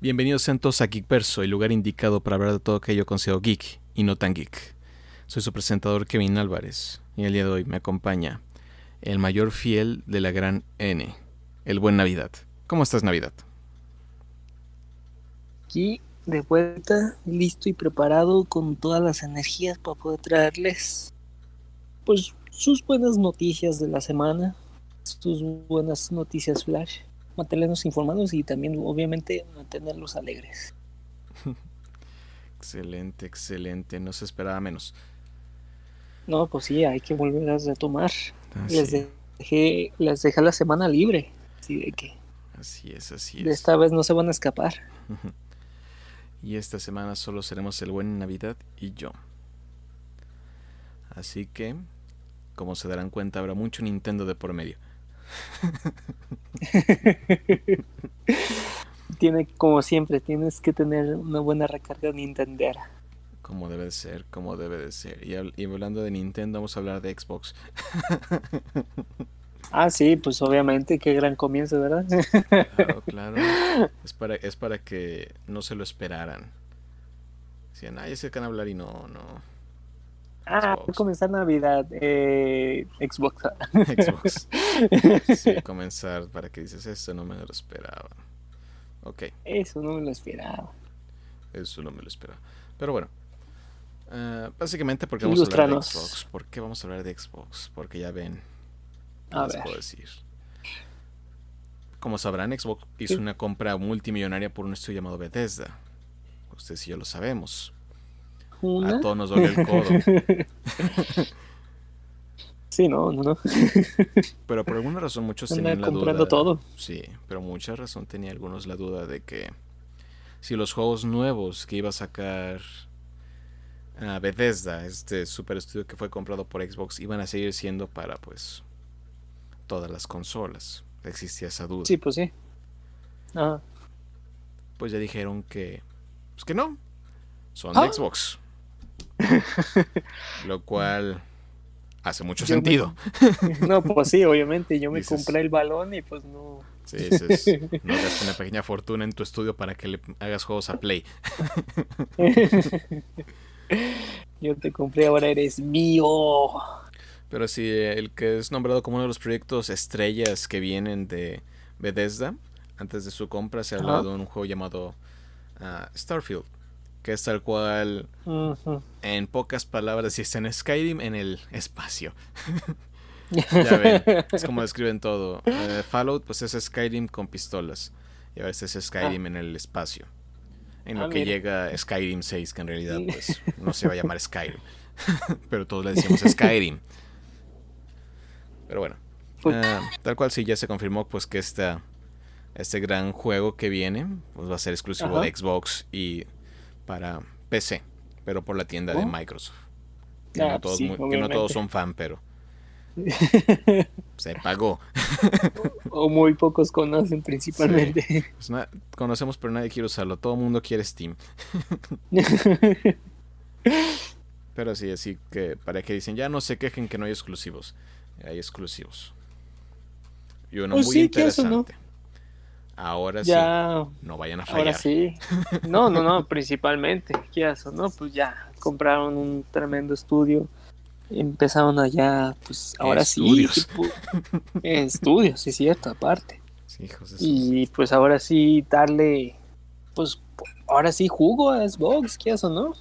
Bienvenidos sean todos a Geekverso, el lugar indicado para hablar de todo aquello considero geek y no tan geek. Soy su presentador Kevin Álvarez y el día de hoy me acompaña el mayor fiel de la gran N, el buen Navidad. ¿Cómo estás Navidad? Aquí de vuelta, listo y preparado con todas las energías para poder traerles pues sus buenas noticias de la semana, sus buenas noticias flash mantenernos informados y también obviamente mantenerlos alegres. excelente, excelente, no se esperaba menos. No, pues sí, hay que volver a retomar. Ah, les, dejé, les dejé la semana libre, así de que... Así es, así es. De esta vez no se van a escapar. y esta semana solo seremos el buen Navidad y yo. Así que, como se darán cuenta, habrá mucho Nintendo de por medio. Tiene, como siempre, tienes que tener una buena recarga Nintendera. Como debe de ser, como debe de ser. Y, hablando de Nintendo, vamos a hablar de Xbox. ah, sí, pues obviamente, qué gran comienzo, ¿verdad? claro, claro. Es para, es para que no se lo esperaran. Decían, ah, ya se van a hablar y no, no. Ah, Xbox. comenzar Navidad, eh, Xbox. Xbox. Sí, comenzar para que dices, eso no me lo esperaba. Ok. Eso no me lo esperaba. Eso no me lo esperaba. Pero bueno, uh, básicamente porque vamos a hablar de Xbox. ¿Por qué vamos a hablar de Xbox? Porque ya ven, a ver. puedo decir? Como sabrán, Xbox hizo una compra multimillonaria por un estudio llamado Bethesda. Ustedes y yo lo sabemos. A todos nos duele el codo. sí, no, no, no. pero por alguna razón muchos tenían la duda. todo. Sí, pero mucha razón tenía algunos la duda de que si los juegos nuevos que iba a sacar a Bethesda, este super estudio que fue comprado por Xbox, iban a seguir siendo para pues todas las consolas. Existía esa duda. Sí, pues sí. Pues ya dijeron que pues que no. Son de ah. Xbox. Lo cual hace mucho sentido. No, pues sí, obviamente. Yo me compré el balón y pues no. Sí, es, no una pequeña fortuna en tu estudio para que le hagas juegos a Play. Yo te compré, ahora eres mío. Pero sí, el que es nombrado como uno de los proyectos estrellas que vienen de Bethesda, antes de su compra se ha hablado de un juego llamado ah, Starfield que es tal cual, en pocas palabras, y está en Skyrim en el espacio. ya ven, es como describen todo. Eh, Fallout, pues es Skyrim con pistolas. Y a veces es Skyrim en el espacio. En lo ah, que llega Skyrim 6, que en realidad pues no se va a llamar Skyrim. Pero todos le decimos Skyrim. Pero bueno. Eh, tal cual sí ya se confirmó pues que esta, este gran juego que viene pues va a ser exclusivo de Xbox y para PC, pero por la tienda de oh. Microsoft. Que, no ah, que, no todos, son fan, pero se pagó. o muy pocos conocen principalmente. Pues conocemos, pero nadie quiere usarlo. Todo el mundo quiere Steam. pero sí, así que para que dicen, ya no se quejen que no hay exclusivos. Hay exclusivos. Y uno pues muy interesante. Ahora sí. No vayan a fallar. Ahora sí. No, no, no, principalmente. ¿Qué ¿No? Pues ya compraron un tremendo estudio. Empezaron allá, pues ahora estudios. sí. estudios, sí, cierto, aparte. y pues ahora sí darle, pues ahora sí jugo a Xbox, ¿qué o no?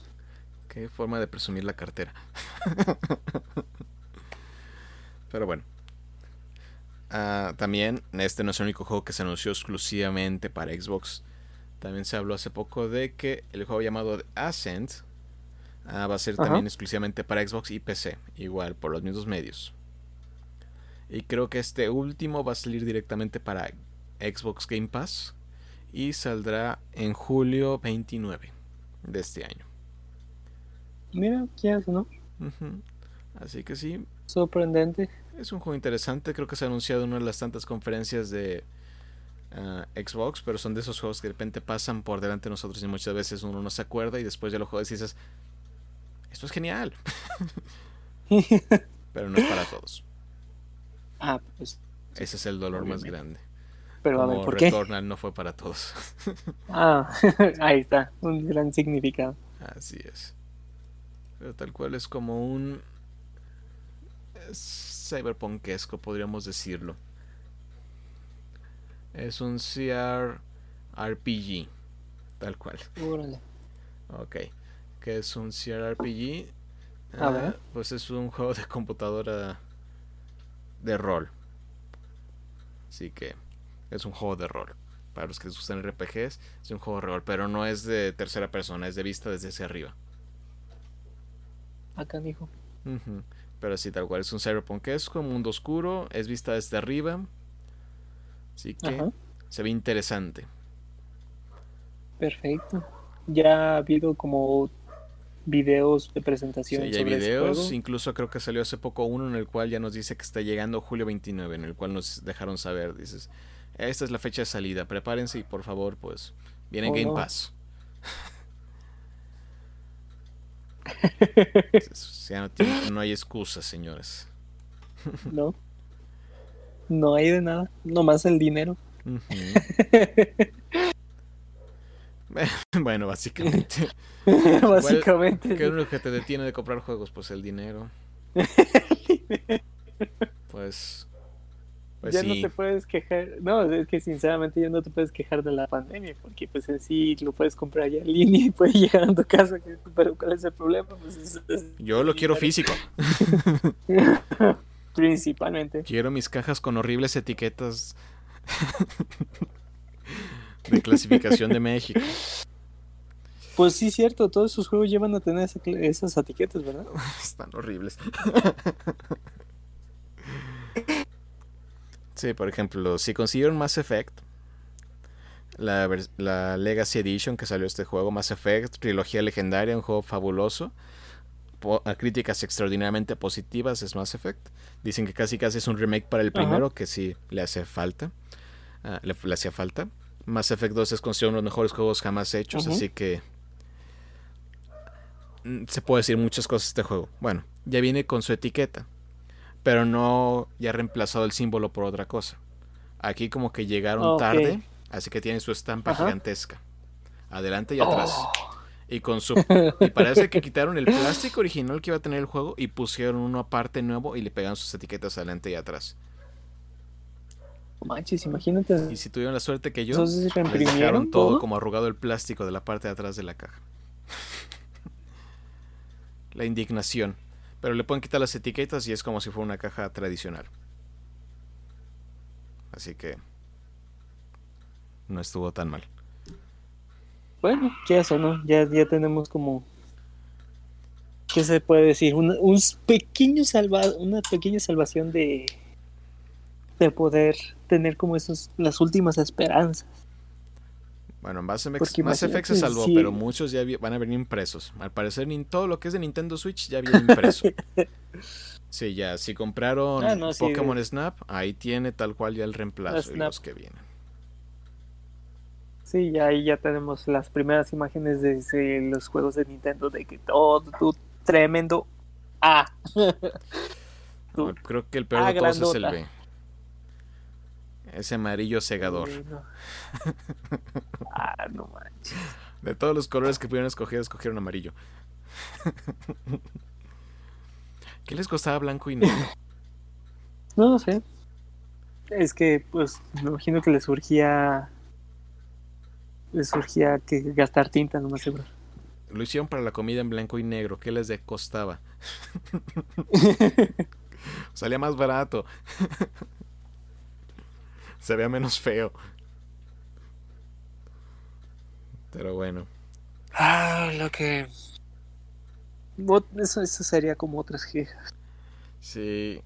Qué forma de presumir la cartera. Pero bueno. Ah, también, este no es el único juego que se anunció exclusivamente para Xbox. También se habló hace poco de que el juego llamado Ascent ah, va a ser también exclusivamente para Xbox y PC, igual por los mismos medios. Y creo que este último va a salir directamente para Xbox Game Pass y saldrá en julio 29 de este año. Mira, ¿qué hace, no? Así que sí. Sorprendente. Es un juego interesante, creo que se ha anunciado en una de las tantas conferencias de ah, Xbox, pero son de esos juegos que de repente pasan por delante de nosotros y muchas veces uno no se acuerda y después ya lo juegas y dices, esto es genial. pero no es para todos. Ah, pues. Ese es el dolor más grande. Pero como a ver, ¿por qué? Returnal no fue para todos. Ah, ahí está, un gran significado. Así es. Pero tal cual es como un es cyberpunkesco, podríamos decirlo. Es un CR RPG, tal cual. Órale. Ok. ¿Qué es un CRPG? A Ah, ver. Pues es un juego de computadora de rol. Así que es un juego de rol. Para los que les gustan RPGs, es un juego de rol, pero no es de tercera persona, es de vista desde hacia arriba. Acá dijo. Ujú. Pero sí, tal cual es un cyberpunkesco, mundo oscuro, es vista desde arriba. Así que Ajá. se ve interesante. Perfecto. Ya ha habido como videos de presentación Sí, ya hay sobre videos, juego. incluso creo que salió hace poco uno en el cual ya nos dice que está llegando julio 29, en el cual nos dejaron saber, dices, esta es la fecha de salida, prepárense y por favor, pues, viene Oh, Game no. Pass. Ya no, tiene- no hay excusas, señores. No. No hay de nada. Nomás el dinero. Bueno, básicamente, Básicamente. ¿qué es lo que te detiene de comprar juegos? Pues el dinero. Pues, pues ya sí. no te puedes quejar. No, es que sinceramente ya no te puedes quejar de la pandemia, porque pues en sí lo puedes comprar ya en línea y puede llegar a tu casa. que- Pero ¿cuál es el problema? Pues es- es- Yo lo quiero físico. Principalmente. Quiero mis cajas con horribles etiquetas de clasificación de México. Pues sí, cierto, todos esos juegos llevan a tener esa esas etiquetas, ¿verdad? Están horribles. Sí, por ejemplo, si consiguieron Mass Effect, la, la Legacy Edition que salió este juego, Mass Effect, trilogía legendaria, un juego fabuloso, po- a críticas extraordinariamente positivas es Mass Effect. Dicen que casi casi es un remake para el Ajá. primero, que sí le hace falta. Ah, le, le hacía falta. Mass Effect 2 es considerado uno de los mejores juegos jamás hechos, así que mm, se puede decir muchas cosas de este juego. Bueno, ya viene con su etiqueta, pero no ya ha reemplazado el símbolo por otra cosa. Aquí como que llegaron tarde, así que tiene su estampa Ajá. gigantesca. Adelante y atrás. Oh, Y con su y parece que quitaron el plástico original que iba a tener el juego y pusieron uno aparte nuevo y le pegaron sus etiquetas adelante y atrás. manches, imagínate. Y si tuvieron la suerte que yo, Entonces les dejaron todo todo. como arrugado el plástico de la parte de atrás de la caja. la indignación. Pero le pueden quitar las etiquetas y es como si fuera una caja tradicional. Así que no estuvo tan mal. Bueno, ya eso, ¿no? Ya, ya tenemos como. ¿Qué se puede decir? Un pequeño una pequeña salvación de. de poder tener como esos las últimas esperanzas. Bueno, Mass Effect, Mass Effect se salvó, pero muchos ya van a venir impresos. Al parecer, todo lo que es de Nintendo Switch ya viene impreso. sí, ya, si compraron Ah, no, sí, Pokémon Snap, ahí tiene tal cual ya el reemplazo y los que vienen. Sí, ya ahí ya tenemos las primeras imágenes de, de los juegos de Nintendo de que todo tu tremendo A. No, creo que el peor Ah, de todos es el. B. Ese amarillo cegador. No. Ah, no manches. De todos los colores que pudieron escoger, escogieron amarillo. ¿Qué les costaba blanco y negro? No lo sé. Es que, pues, me imagino que le surgía. Le surgía que gastar tinta, no más seguro. Lo hicieron para la comida en blanco y negro. ¿Qué les costaba? Salía más barato. Se veía menos feo. Pero bueno. Ah, lo que. Eso, eso sería como otras quejas. Sí.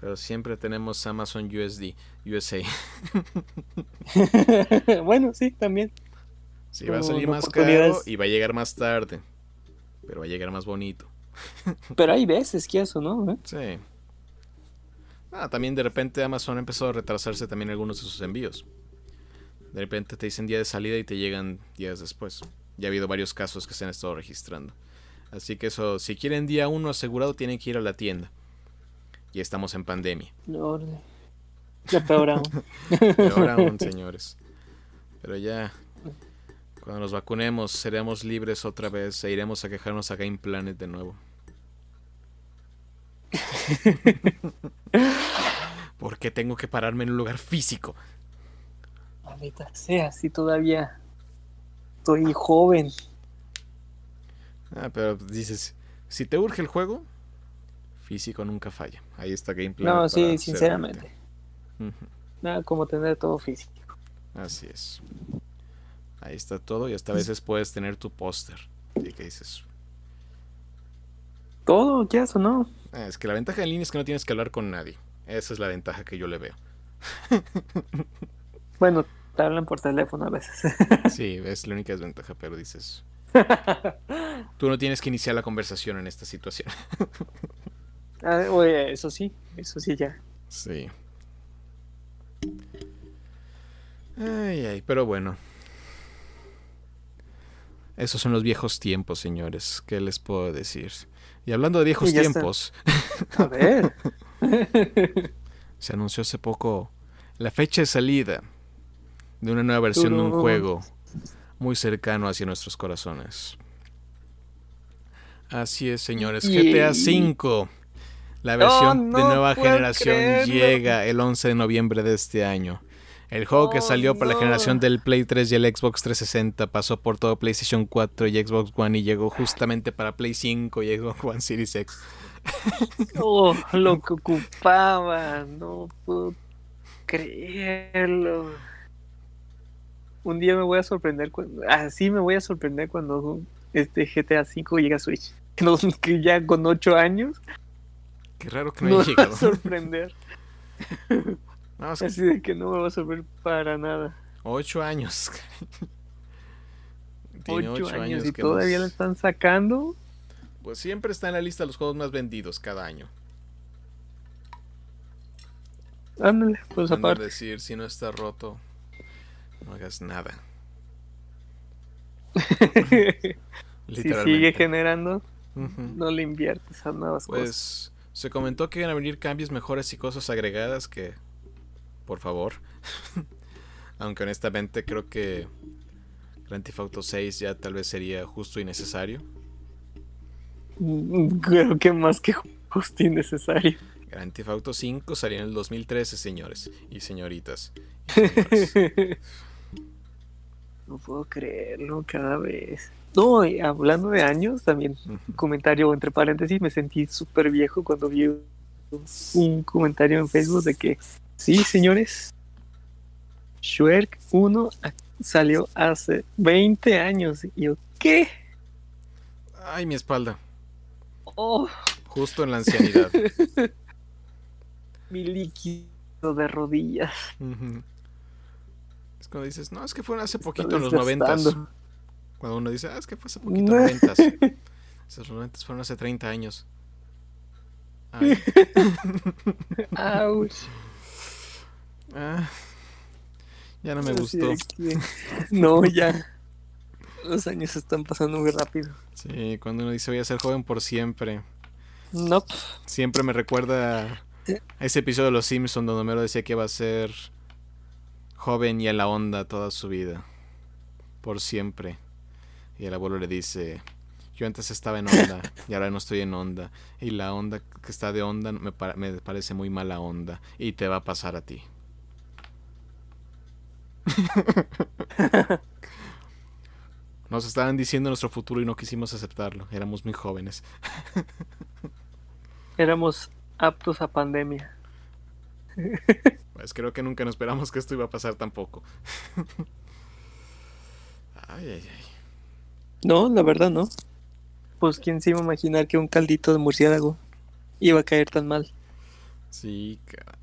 Pero siempre tenemos Amazon USD, USA. bueno, sí, también. Sí, va a salir más caro y va a llegar más tarde. Pero va a llegar más bonito. Pero hay veces que eso, ¿no? ¿Eh? Sí. Ah, también de repente Amazon empezó a retrasarse también algunos de sus envíos. De repente te dicen día de salida y te llegan días después. Ya ha habido varios casos que se han estado registrando. Así que eso, si quieren día uno asegurado, tienen que ir a la tienda. Y estamos en pandemia. Órale. De peor aún. Peor aún, señores. Pero ya, cuando nos vacunemos, seremos libres otra vez e iremos a quejarnos a Game Planet de nuevo. ¿Por qué tengo que pararme en un lugar físico? Maldita sea, si todavía estoy joven. Ah, pero dices, si te urge el juego, físico nunca falla. Ahí está Gameplay. No, sí, sinceramente. Nada como tener todo físico. Así es. Ahí está todo y hasta a veces puedes tener tu póster. ¿Y qué dices? Todo, ¿qué o no? Ah, es que la ventaja en línea es que no tienes que hablar con nadie. Esa es la ventaja que yo le veo. bueno, te hablan por teléfono a veces. sí, es la única desventaja, pero dices. Tú no tienes que iniciar la conversación en esta situación. ah, oye, eso sí, eso sí ya. Sí. Ay, ay, pero bueno. Esos son los viejos tiempos, señores. ¿Qué les puedo decir? Y hablando de viejos tiempos. A ver. se anunció hace poco la fecha de salida de una nueva versión de un juego muy cercano hacia nuestros corazones. Así es, señores. GTA V. La versión de nueva generación llega el 11 de noviembre de este año. El juego que oh, salió para la generación del Play 3 y el Xbox 360 pasó por todo PlayStation 4 y Xbox One y llegó justamente para Play 5 y Xbox One Series X. Oh, lo que ocupaba, no puedo creerlo. Un día me voy a sorprender cuando, así me voy a sorprender cuando este GTA 5 llega a Switch. Que ya con 8 años. Qué raro que no, haya llegado. Va a sorprender. Así de que no me va a servir para nada. Ocho años. Tiene ocho, años, y todavía lo están sacando. Pues siempre está en la lista de los juegos más vendidos cada año. Ándale, pues aparte. decir, si no está roto, no hagas nada. si sigue generando, no le inviertes a nuevas pues, cosas. Pues se comentó que iban a venir cambios mejores y cosas agregadas que por favor. Aunque honestamente creo que Grand Theft Auto 6 ya tal vez sería justo y necesario. Mm, creo que más que justo y necesario. Grand Theft Auto 5 salió en el 2013, señores y señoritas. no puedo creerlo cada vez. No, hablando de años, también un comentario entre paréntesis, me sentí súper viejo cuando vi un comentario en Facebook de que Sí, señores. Shrek 1 salió hace 20 años. ¿Y yo qué? Ay, mi espalda. Oh. Justo en la ancianidad. mi líquido de rodillas. Es cuando dices, no, es que fueron hace poquito en los noventas. Cuando uno dice, ah, es que fue hace poquito en los noventas. Esos noventas fueron hace 30 años. Ay. Ouch. Ah, ya no me gustó. No, ya. Los años están pasando muy rápido. Sí, cuando uno dice voy a ser joven por siempre. No. Siempre me recuerda a ese episodio de Los Simpsons donde Homero decía que va a ser joven y a la onda toda su vida. Por siempre. Y el abuelo le dice, yo antes estaba en onda y ahora no estoy en onda. Y la onda que está de onda me, me parece muy mala onda. Y te va a pasar a ti. Nos estaban diciendo nuestro futuro y no quisimos aceptarlo. Éramos muy jóvenes. Éramos aptos a pandemia. Pues creo que nunca nos esperamos que esto iba a pasar tampoco. Ay, ay, ay. No, la verdad no. Pues quién se iba a imaginar que un caldito de murciélago iba a caer tan mal. Sí, caray.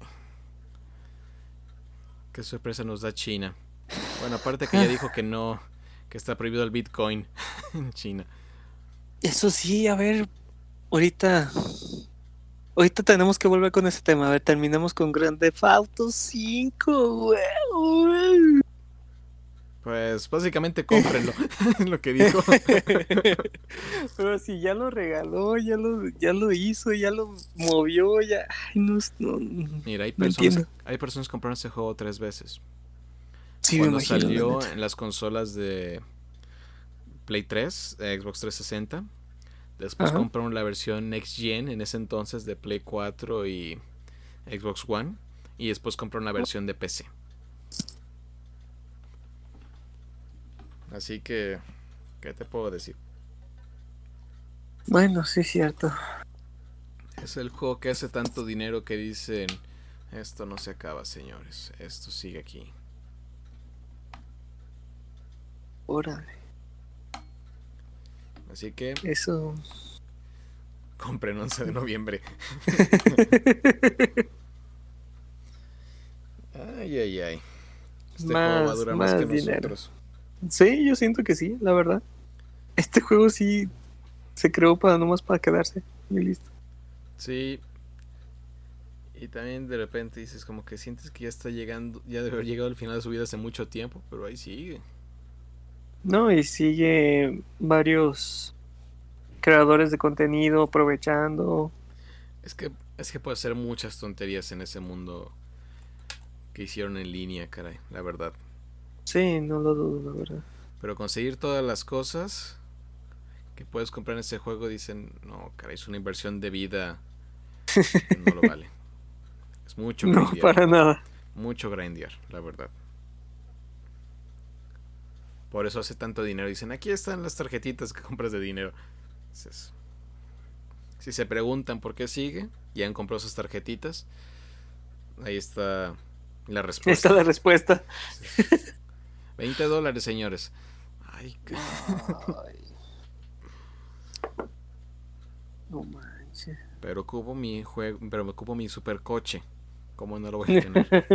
Qué sorpresa nos da China. Bueno, aparte que ya dijo que no, que está prohibido el Bitcoin en China. Eso sí, a ver, ahorita, ahorita tenemos que volver con ese tema. A ver, terminemos con Grand Theft Auto 5. Pues básicamente cómprenlo, lo que dijo. Pero si ya lo regaló, ya lo, ya lo hizo, ya lo movió, ya. Ay, no, Mira, hay personas, hay personas que compraron este juego tres veces. Sí, Cuando salió en las consolas de Play 3, Xbox 360. Después compraron la versión Next Gen en ese entonces de Play 4 y Xbox One. Y después compraron la versión de PC. Así que, ¿qué te puedo decir? Bueno, sí es cierto. Es el juego que hace tanto dinero que dicen, esto no se acaba, señores, esto sigue aquí. Órale. Así que... Eso... Compren 11 de noviembre. ay, ay, ay. Este más, juego va a durar más, que nosotros. Sí, yo siento que sí, la verdad. Este juego sí se creó para nomás para quedarse y listo. Sí. Y también de repente dices como que sientes que ya está llegando, ya debe haber llegado al final de su vida hace mucho tiempo, pero ahí sigue. No, y sigue varios creadores de contenido aprovechando. Es que es que puede ser muchas tonterías en ese mundo que hicieron en línea, caray, la verdad. Sí, no lo dudo, la verdad. Pero conseguir todas las cosas que puedes comprar en ese juego, dicen, no, caray, es una inversión de vida. no lo vale. Es mucho No, para nada. Mucho grindear, la verdad. Por eso hace tanto dinero. Dicen, aquí están las tarjetitas que compras de dinero. si se preguntan por qué sigue, ya han comprado esas tarjetitas. Ahí está la respuesta. Está la respuesta. 20 dólares, señores. Ay, No manches. Pero ocupo mi juego, pero me ocupo mi supercoche. ¿Cómo no lo voy a tener?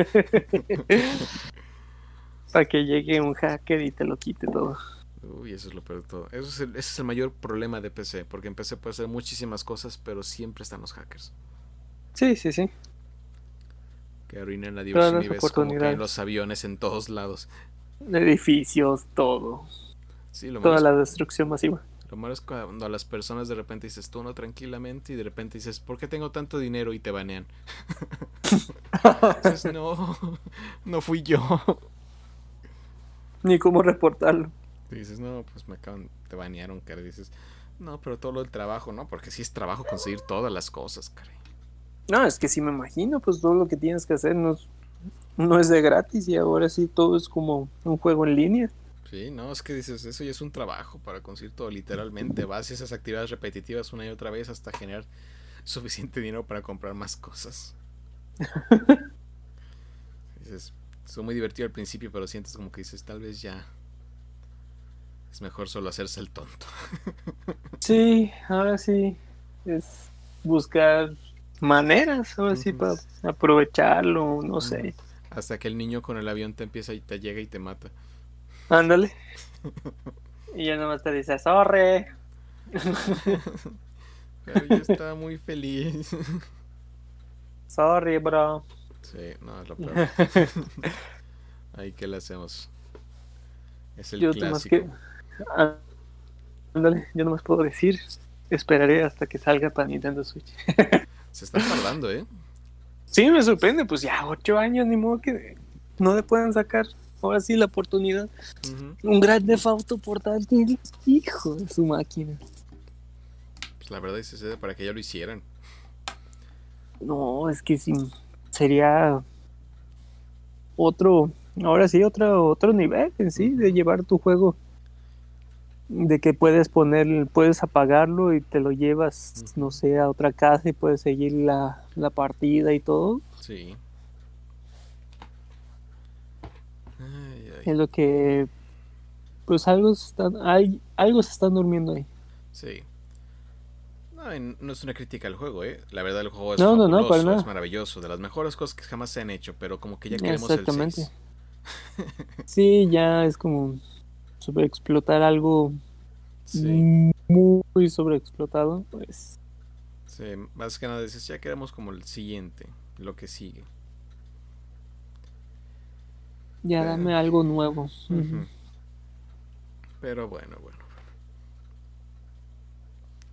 Para que llegue un hacker y te lo quite todo. Uy, eso es lo peor de todo. Eso es ese es el mayor problema de PC, porque en PC puede hacer muchísimas cosas, pero siempre están los hackers. Sí, sí, sí. Que arruinan la diversión y ves como que los aviones en todos lados edificios, todo. Toda la destrucción masiva. Lo malo es cuando a las personas de repente dices tú no tranquilamente y de repente dices, ¿por qué tengo tanto dinero? y te banean. dices, no, no fui yo. Ni cómo reportarlo. dices, no, pues me acaban, te banearon, cara. dices, no, pero todo el trabajo, ¿no? Porque sí es trabajo conseguir todas las cosas, cara. No, es que sí me imagino, pues todo lo que tienes que hacer no no es de gratis y ahora sí todo es como un juego en línea. Sí, no, es que dices, eso ya es un trabajo para conseguir todo, literalmente. Vas a esas actividades repetitivas una y otra vez hasta generar suficiente dinero para comprar más cosas. dices, es muy divertido al principio, pero sientes como que dices, tal vez ya es mejor solo hacerse el tonto. sí, ahora sí es buscar maneras, ahora sí, para aprovecharlo, no sé. Hasta que el niño con el avión te empieza y te llega y te mata. Ándale. y ya nomás te dice, sorry. Pero yo estaba muy feliz. Sorry, bro. Sí, no, es lo peor. Ahí, ¿qué le hacemos? Es el clásico. Que... Ándale, yo nomás puedo decir, esperaré hasta que salga para Nintendo Switch. Se está tardando, ¿eh? Sí, me sorprende, pues ya ocho años, ni modo que no le puedan sacar ahora sí la oportunidad. Un gran defauto portátil, hijo de su máquina. Pues la verdad es que para que ya lo hicieran. No, es que sí, sería otro, ahora sí, otro, otro nivel en sí, de llevar tu juego de que puedes poner, puedes apagarlo y te lo llevas, no sé, a otra casa y puedes seguir la, la partida y todo. Sí. Es lo que, pues algo están, hay, algo se están durmiendo ahí. Sí. No, no es una crítica al juego, ¿eh? La verdad el juego es es maravilloso, de las mejores cosas que jamás se han hecho, pero como que ya queremos Exactamente. el 6. sí, ya es como sobreexplotar algo muy sobreexplotado, pues. Sí, más que nada dices, ya queremos como el siguiente, lo que sigue. Ya dame algo nuevo. Pero bueno, bueno.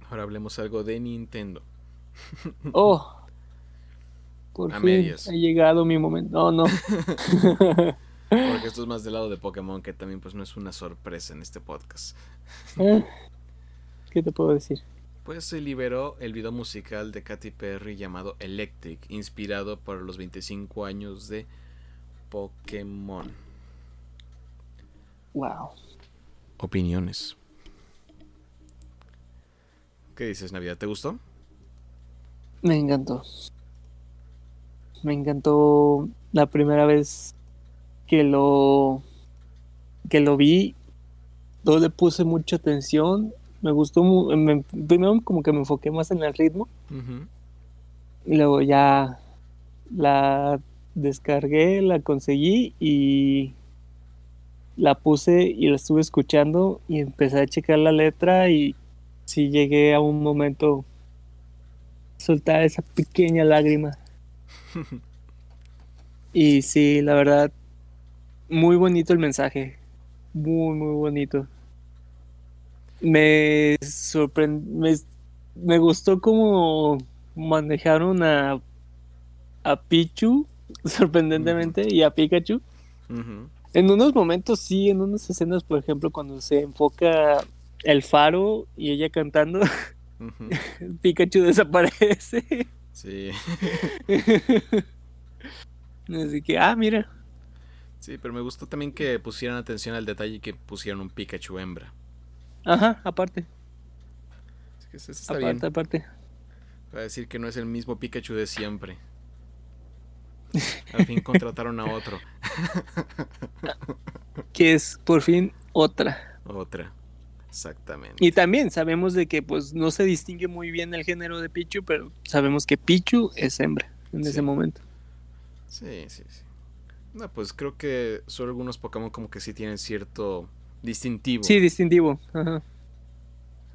Ahora hablemos algo de Nintendo. Oh. Por fin ha llegado mi momento. No, no. Porque esto es más del lado de Pokémon, que también pues no es una sorpresa en este podcast. Eh, ¿Qué te puedo decir? Pues se liberó el video musical de Katy Perry llamado Electric, inspirado por los 25 años de Pokémon. Wow. Opiniones. ¿Qué dices, Navidad? ¿Te gustó? Me encantó. Me encantó la primera vez que lo que lo vi. No le puse mucha atención. Me gustó. primero, como que me enfoqué más en el ritmo. Y luego ya la descargué, la conseguí y la puse y la estuve escuchando y empecé a checar la letra y sí llegué a un momento soltar esa pequeña lágrima. y sí, la verdad, muy bonito el mensaje. Muy, muy bonito. Me sorprendió. Me, gustó como manejaron a, a Pichu, sorprendentemente, y a Pikachu. En unos momentos, sí, en unas escenas, por ejemplo, cuando se enfoca el faro y ella cantando. Pikachu desaparece. Sí. Así que, ah, mira. Sí, pero me gustó también que pusieran atención al detalle y que pusieron un Pikachu hembra. Ajá, aparte. Así que eso está aparte, aparte. Va a decir que no es el mismo Pikachu de siempre. Al fin contrataron a otro. que es por fin otra. Otra. Exactamente. Y también sabemos de que pues no se distingue muy bien el género de Pichu, pero sabemos que Pichu es hembra en ese momento. Sí, sí, sí. No, pues creo que solo algunos Pokémon como que sí tienen cierto distintivo. Sí, distintivo. Ajá.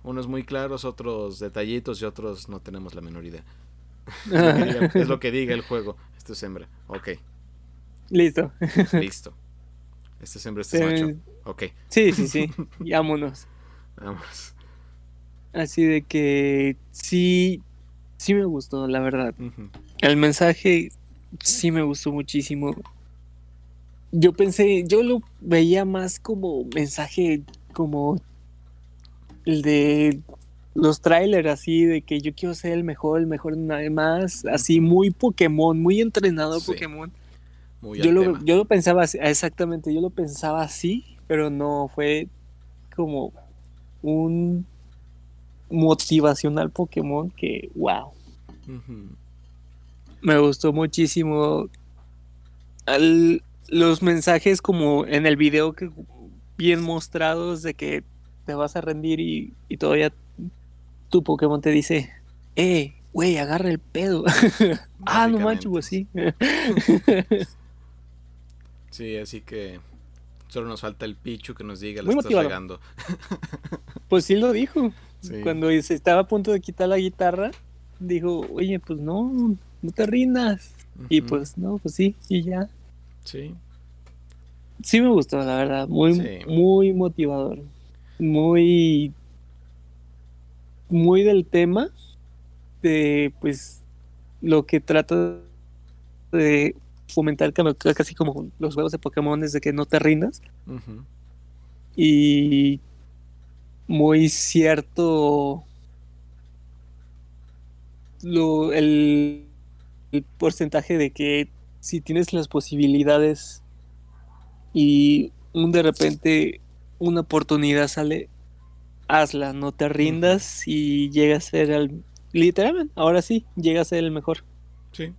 Unos muy claros, otros detallitos y otros no tenemos la menor idea. es, lo que diga, el juego. Esto es hembra. Ok. Listo. Listo. Este es hembra, este es macho. Ok. Sí, sí, sí. Y vámonos. Vamos. Así de que sí, sí me gustó, la verdad. El mensaje sí me gustó muchísimo. Yo pensé, yo lo veía más como mensaje como el de los trailers así de que yo quiero ser el mejor, el mejor nada más, así muy Pokémon, muy entrenado Pokémon. yo, lo, yo lo pensaba exactamente, yo lo pensaba así, pero no fue como un motivacional Pokémon que, wow. Me gustó muchísimo los mensajes como en el video que bien mostrados de que te vas a rendir y, todavía tu Pokémon te dice, eh, güey, agarra el pedo. ah, no manches, pues sí. sí, así que Solo nos falta el Pichu que nos diga, lo estás regando. Pues sí lo dijo. Cuando se estaba a punto de quitar la guitarra, dijo, oye, pues no, no te rindas. Y pues no, pues sí, y ya. Sí. Sí me gustó, la verdad. Muy, muy motivador. Muy. Muy del tema. De pues lo que trata de fomentar casi como los juegos de Pokémon desde que no te rindas. Y muy cierto lo, el, porcentaje de que si tienes las posibilidades y un de repente una oportunidad sale, hazla, no te rindas y llega a ser el literalmente, ahora sí, llega a ser el mejor. Sí.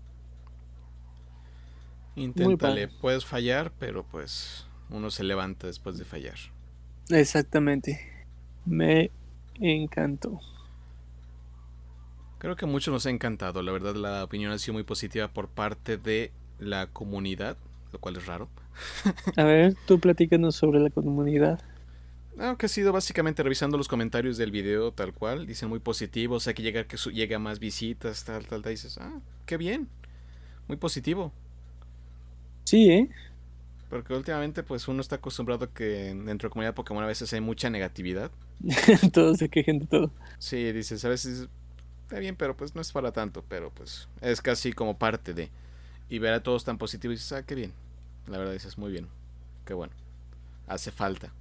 Inténtale, puedes fallar, pero pues uno se levanta después de fallar. Exactamente. Me encantó. Creo que a muchos nos ha encantado. La verdad, la opinión ha sido muy positiva por parte de la comunidad, lo cual es raro. A ver, tú platícanos sobre la comunidad. que ha sido básicamente revisando los comentarios del video tal cual. Dicen muy positivo, o sea que llega, que llega más visitas, tal, tal, tal. Dices, ah, qué bien. Muy positivo. Sí, ¿eh? Porque últimamente pues uno está acostumbrado a que dentro de comunidad Pokémon a veces hay mucha negatividad. Todos se quejen de todo. Sí, dices, a veces está bien, pero pues no es para tanto, pero pues es casi como parte de... Y ver a todos tan positivos y dices, ah, qué bien. La verdad dices, muy bien. Qué bueno. Hace falta.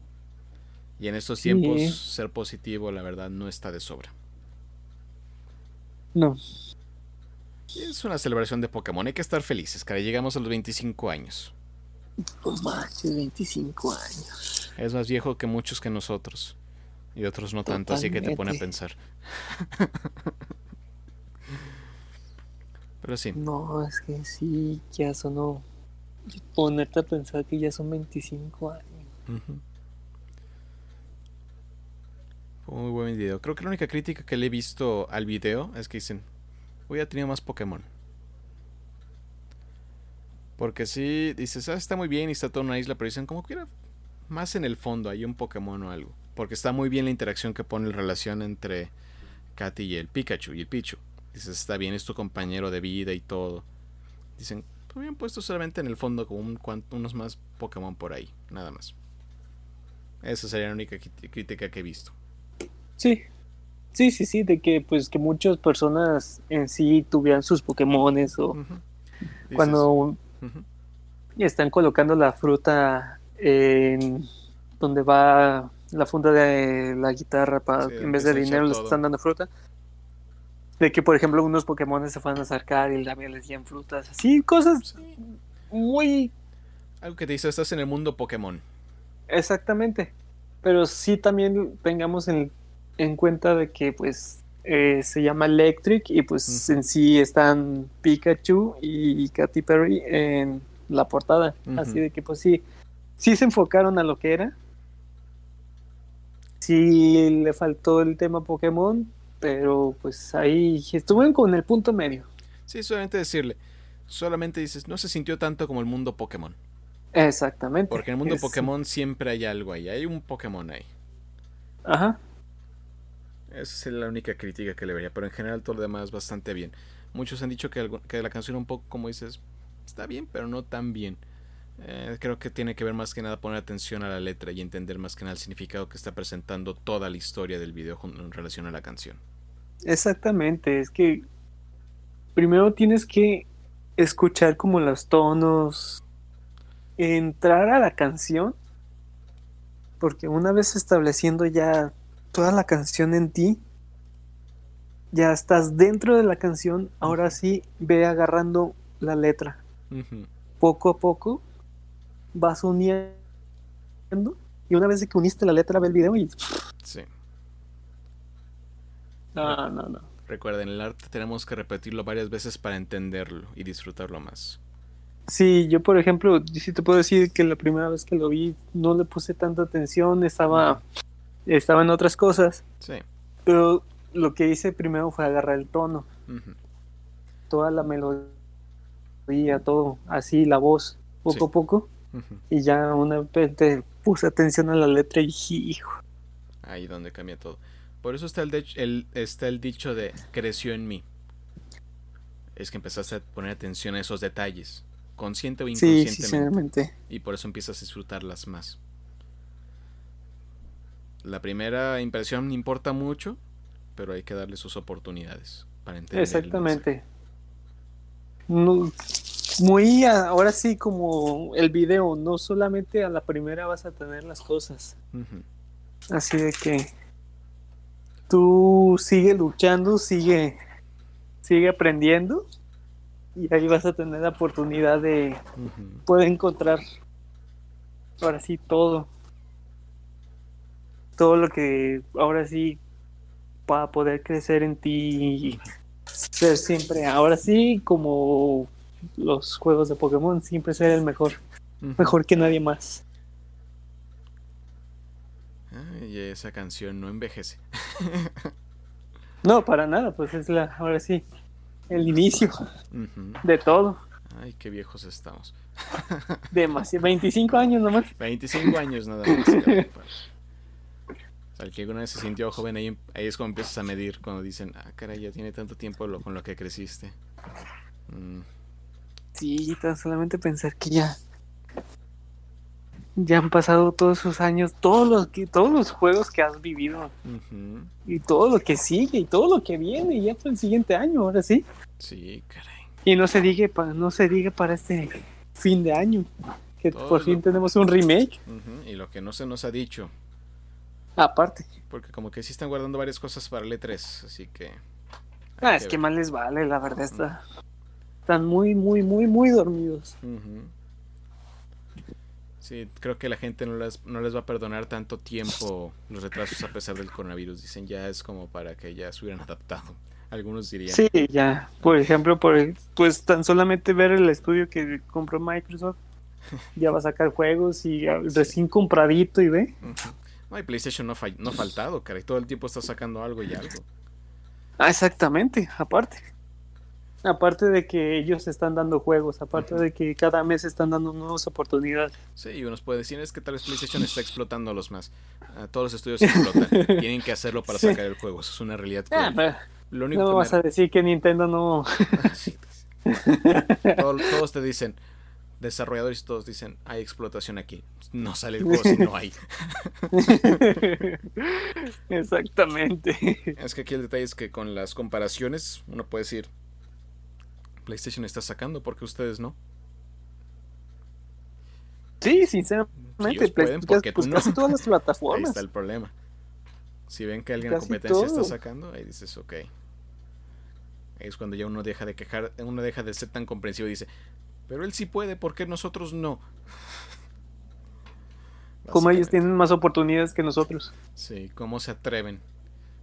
Y en estos tiempos ser positivo, la verdad, no está de sobra. No. Es una celebración de Pokémon. Hay que estar felices, cara. Llegamos a los 25 años. Oh, manches, 25 años. Es más viejo que muchos que nosotros. Y otros no tanto, así que te pone a pensar. Pero sí. No, es que sí, ya sonó. Ponerte a pensar que ya son 25 años. Fue muy buen video. Creo que la única crítica que le he visto al video es que dicen, hubiera tenido más Pokémon. Porque sí, dices, ah, está muy bien y está toda una isla, pero dicen, como que era más en el fondo, hay un Pokémon o algo. Porque está muy bien la interacción que pone la relación entre Katy y el Pikachu y el Pichu. Dices, está bien, es tu compañero de vida y todo. Dicen, pues bien puesto solamente en el fondo con un, unos más Pokémon por ahí, nada más. Esa sería la única crítica que he visto. Sí, sí, sí, sí, de que pues que muchas personas en sí tuvieran sus Pokémones o cuando están colocando la fruta en donde va la funda de la guitarra para en vez de dinero les están dando fruta. De que, por ejemplo, unos Pokémon se van a acercar y también les dieron frutas. Así, cosas muy... Algo que te dice, estás en el mundo Pokémon. Exactamente. Pero sí también tengamos en, en cuenta de que, pues, eh, se llama Electric y pues en sí están Pikachu y Katy Perry en la portada. Así de que, pues sí, sí se enfocaron a lo que era sí le faltó el tema Pokémon, pero pues ahí estuvieron con el punto medio. Sí, solamente decirle, solamente dices, no se sintió tanto como el mundo Pokémon. Exactamente. Porque en el mundo Pokémon siempre hay algo ahí, hay un Pokémon ahí. Ajá. Esa es la única crítica que le vería, pero en general todo lo demás bastante bien. Muchos han dicho que, que la canción un poco, como dices, está bien, pero no tan bien. Eh, creo que tiene que ver más que nada poner atención a la letra y entender más que nada el significado que está presentando toda la historia del video en relación a la canción. Exactamente, es que primero tienes que escuchar como los tonos, entrar a la canción, porque una vez estableciendo ya toda la canción en ti, ya estás dentro de la canción, ahora sí ve agarrando la letra. Poco a poco vas uniendo y una vez que uniste la letra ve el video y... Sí. No, no, no. Recuerden, el arte tenemos que repetirlo varias veces para entenderlo y disfrutarlo más. Sí, yo por ejemplo, sí te puedo decir que la primera vez que lo vi no le puse tanta atención, estaba, estaba en otras cosas. Sí. Pero lo que hice primero fue agarrar el tono. Toda la melodía, todo, así, la voz, poco a poco. Y ya una vez te puse atención a la letra y dije, hijo. Ahí donde cambia todo. Por eso está el, está el dicho de creció en mí. Es que empezaste a poner atención a esos detalles, consciente o inconscientemente. y por eso empiezas a disfrutarlas más. La primera impresión importa mucho, pero hay que darle sus oportunidades para entender. Exactamente. No, muy ahora sí como el video, no solamente a la primera vas a tener las cosas. Así de que tú sigue luchando, sigue, sigue aprendiendo y ahí vas a tener la oportunidad de poder encontrar ahora sí todo. Todo lo que ahora sí va a poder crecer en ti y ser siempre, ahora sí, como los juegos de Pokémon, siempre ser el mejor. Mejor que nadie más. y esa canción no envejece. no, para nada, pues es la, ahora sí, el inicio de todo. Ay, qué viejos estamos. Demasiado, 25 años nomás. 25 años nada más. O sea, el que alguna vez se sintió joven, ahí, ahí, es cuando empiezas a medir, cuando dicen, ah, caray, ya tiene tanto tiempo lo, con lo que creciste. Mm. Sí, tan solamente pensar que ya ya han pasado todos esos años, todos los, que, todos los juegos que has vivido y todo lo que sigue y todo lo que viene ya para el siguiente año, ahora sí. Sí, caray. Y no se diga, no se diga para este fin de año, que por fin tenemos un remake. Y lo que no se nos ha dicho. Aparte. Porque como que sí están guardando varias cosas para el E3, así que... Ah, es que más les vale, la verdad está. Están muy, muy, muy, muy dormidos. Sí, creo que la gente no les, no les va a perdonar tanto tiempo los retrasos a pesar del coronavirus. Dicen ya es como para que ya se hubieran adaptado. Algunos dirían. Sí, ya. Por ejemplo, por, pues tan solamente ver el estudio que compró Microsoft. Ya va a sacar juegos y recién compradito y ve. No, y PlayStation no, no ha faltado, caray. Todo el tiempo está sacando algo y algo. Ah, exactamente, aparte. Aparte de que ellos están dando juegos, aparte de que cada mes están dando nuevas oportunidades. Sí, y uno puede decir es que tal vez PlayStation está explotando a los más. todos los estudios explotan. Tienen que hacerlo para sacar el juego. Eso es una realidad. Ah, lo único no vas a decir que Nintendo no. Ah, todos, te dicen, desarrolladores todos dicen, hay explotación aquí. No sale el juego si no hay. Exactamente. Es que aquí el detalle es que con las comparaciones uno puede decir, PlayStation está sacando, porque ustedes no? Sí, sinceramente, pueden, porque pues, casi todas las plataformas. Ahí está el problema. Si ven que alguien en competencia está sacando, ahí dices, ok. Ahí es cuando ya uno deja de quejar, uno deja de ser tan comprensivo y dice, pero él sí puede, ¿por qué nosotros no? Como ellos tienen más oportunidades que nosotros. Sí, ¿cómo se atreven?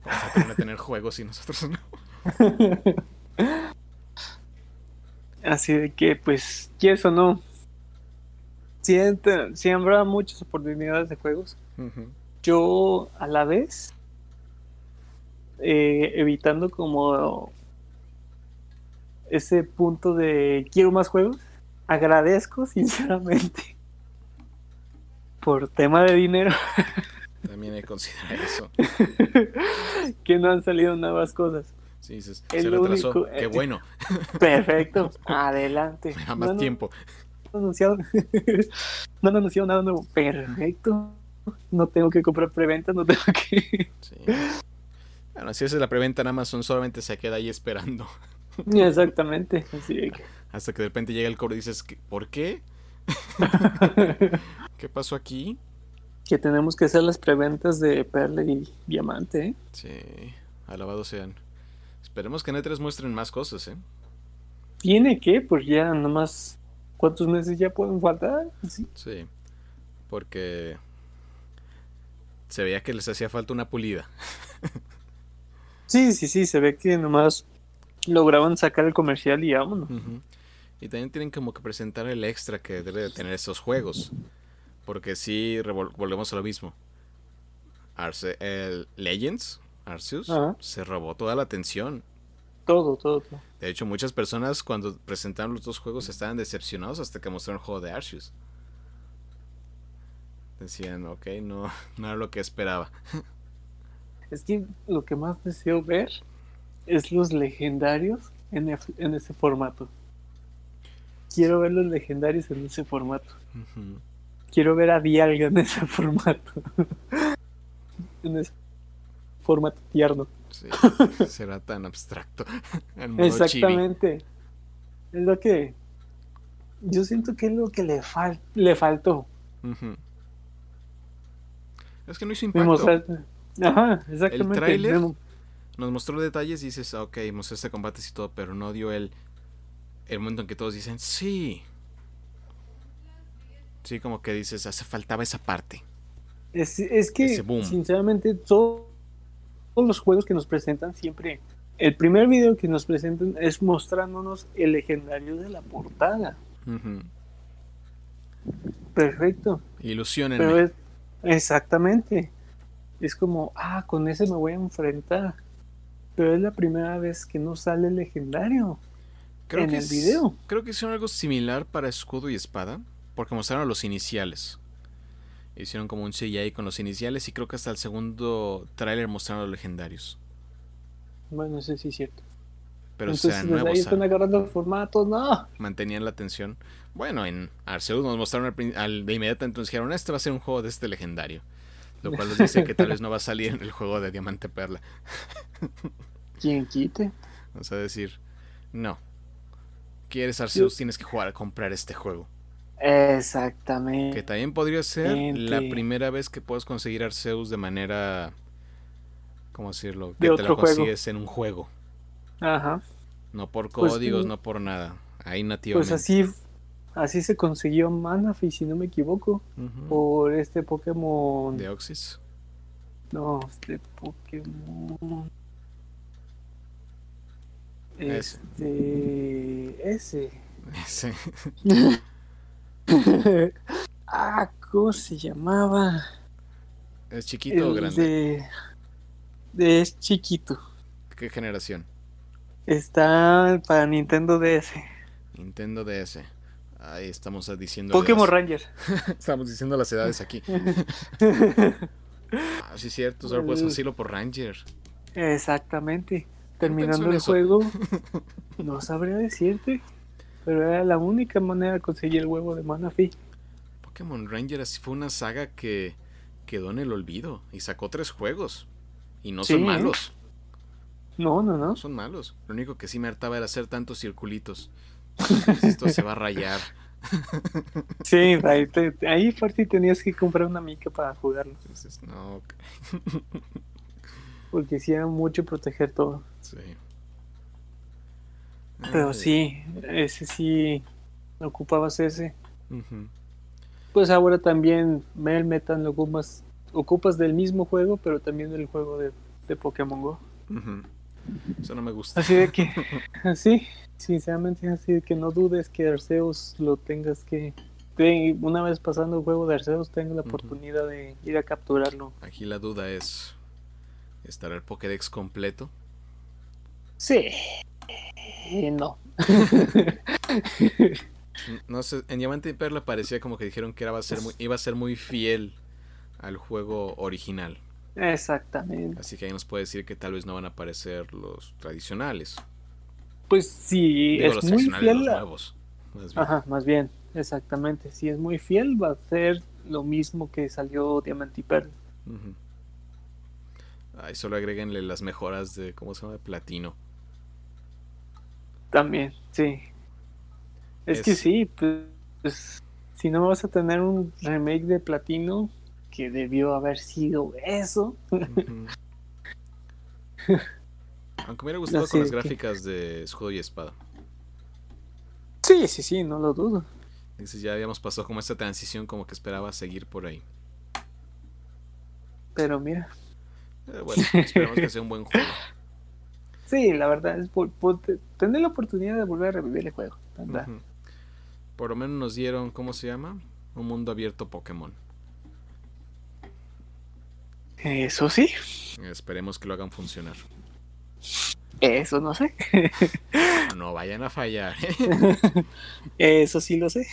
¿Cómo se atreven a tener juegos y nosotros no? Así de que, pues, ¿y eso no? Siempre, siempre habrá muchas oportunidades de juegos. Yo, a la vez, eh, evitando como ese punto de quiero más juegos, agradezco sinceramente por tema de dinero. También hay que considerar eso. que no han salido nuevas cosas. Sí, se, se retrasó. Qué eh, bueno. Perfecto. Adelante. Me más tiempo. No han, anunciado, no han anunciado nada nuevo. Perfecto. No tengo que comprar preventa, no tengo que. Sí. Bueno, si haces la preventa en Amazon, solamente se queda ahí esperando. Exactamente. Así Hasta que de repente llega el cobro y dices, ¿por qué? ¿Qué pasó aquí? Que tenemos que hacer las preventas de perla y diamante. ¿eh? Sí, alabados sean. Esperemos que en E3 muestren más cosas, ¿eh? ¿Tiene que? Pues ya nomás. ¿Cuántos meses ya pueden faltar? Sí. Sí. Porque. Se veía que les hacía falta una pulida. sí, sí, sí. Se ve que nomás lograban sacar el comercial y vámonos. Y también tienen como que presentar el extra que debe de tener esos juegos. Porque si volvemos a lo mismo. Arce el Legends Arceus se robó toda la atención. Todo, todo, todo. De hecho, muchas personas cuando presentaron los dos juegos estaban decepcionados hasta que mostraron el juego de Arceus. Decían, ok, no, no era lo que esperaba. Es que lo que más deseo ver es los legendarios en, en ese formato. Quiero ver los legendarios en ese formato. Quiero ver a Dialga en ese formato. en ese formato tierno. Sí, será tan abstracto. Exactamente. Es lo que. Yo siento que es lo que le, fal le faltó. Es que no hizo impacto. Ajá, exactamente. El trailer nos mostró detalles y dices, ok, mostró este combate y todo, pero no dio el, el momento en que todos dicen, sí. Sí, como que dices, hace faltaba esa parte. Es, es que, sinceramente, todo todos los juegos que nos presentan siempre, el primer video que nos presentan es mostrándonos el legendario de la portada. Perfecto. Ilusionenme. exactamente. Es como, ah, con ese me voy a enfrentar. Pero es la primera vez que no sale el legendario creo en que el video. Creo que hicieron algo similar para escudo y espada, porque mostraron los iniciales. Hicieron como un CGI con los iniciales y creo que hasta el segundo tráiler mostraron los legendarios. Bueno, eso sí es cierto. Pero Entonces, desde ahí están agarrando el formato, no. Mantenían la atención. Bueno, en Arceus nos mostraron al, de inmediato, entonces dijeron, este va a ser un juego de este legendario. Lo cual nos dice que tal vez no va a salir en el juego de Diamante Perla. ¿Quién quite? Vamos a decir, no. Quieres Arceus, tienes que jugar a comprar este juego. Exactamente. Que también podría ser la primera vez que puedas conseguir Arceus de manera. ¿Cómo decirlo? Que te lo consigues en un juego. Ajá. No por pues códigos, no por nada. Ahí nativamente. Pues así, así se consiguió Manafi, si no me equivoco. Por este Pokémon. ¿De Oxys? No, este Pokémon. Este. Ese. Ese. ah, ¿cómo se llamaba? ¿Es chiquito o grande? De... Es chiquito. ¿Qué generación? Está para Nintendo DS. Nintendo DS. Ahí estamos diciendo. Pokémon Ranger. estamos diciendo las edades aquí. ah, sí, es cierto. Solo puedes decirlo por Ranger. Exactamente. Terminando el juego, no sabría decirte. Pero era la única manera de conseguir el huevo de Manafi. Pokémon Ranger así fue una saga que quedó en el olvido y sacó tres juegos. Y no son malos. No, no, no. son malos. Lo único que sí me hartaba era hacer tantos circulitos. Esto se va a rayar. Sí, ahí, ahí por si tenías que comprar una mica para jugarlo. no. Porque sí era mucho proteger todo. Sí. Pero sí, ese sí, ocupabas ese. Pues ahora también Mel Metan lo ocupas, ocupas del mismo juego, pero también del juego de, de Pokémon Go. Eso no me gusta. Así de que, así, sinceramente, así de que no dudes que Arceus lo tengas que. Una vez pasando el juego de Arceus, tenga la oportunidad de ir a capturarlo. Aquí la duda es: ¿estará el Pokédex completo? Sí. No. no sé, en Diamante y Perla parecía como que dijeron que era, va a ser muy, iba a ser muy fiel al juego original. Exactamente. Así que ahí nos puede decir que tal vez no van a aparecer los tradicionales. Pues sí, es muy fiel. nuevos, más Ajá, más bien, exactamente. Si es muy fiel, va a ser lo mismo que salió Diamante y Perla. Ahí solo agréguenle las mejoras de, ¿cómo se llama? De platino. También, sí. Es, que sí, pues si no vas a tener un remake de Platino, que debió haber sido eso. Aunque me hubiera gustado con las gráficas de escudo y espada. Sí, sí, sí, no lo dudo. Dices, ya habíamos pasado como esta transición, como que esperaba seguir por ahí. Pero mira. Eh, bueno, esperamos que sea un buen juego. Sí, la verdad, es por, tener la oportunidad de volver a revivir el juego. Por lo menos nos dieron, ¿cómo se llama? Un mundo abierto Pokémon. Eso sí. Esperemos que lo hagan funcionar. Eso no sé. No, vayan a fallar. Eso sí lo sé.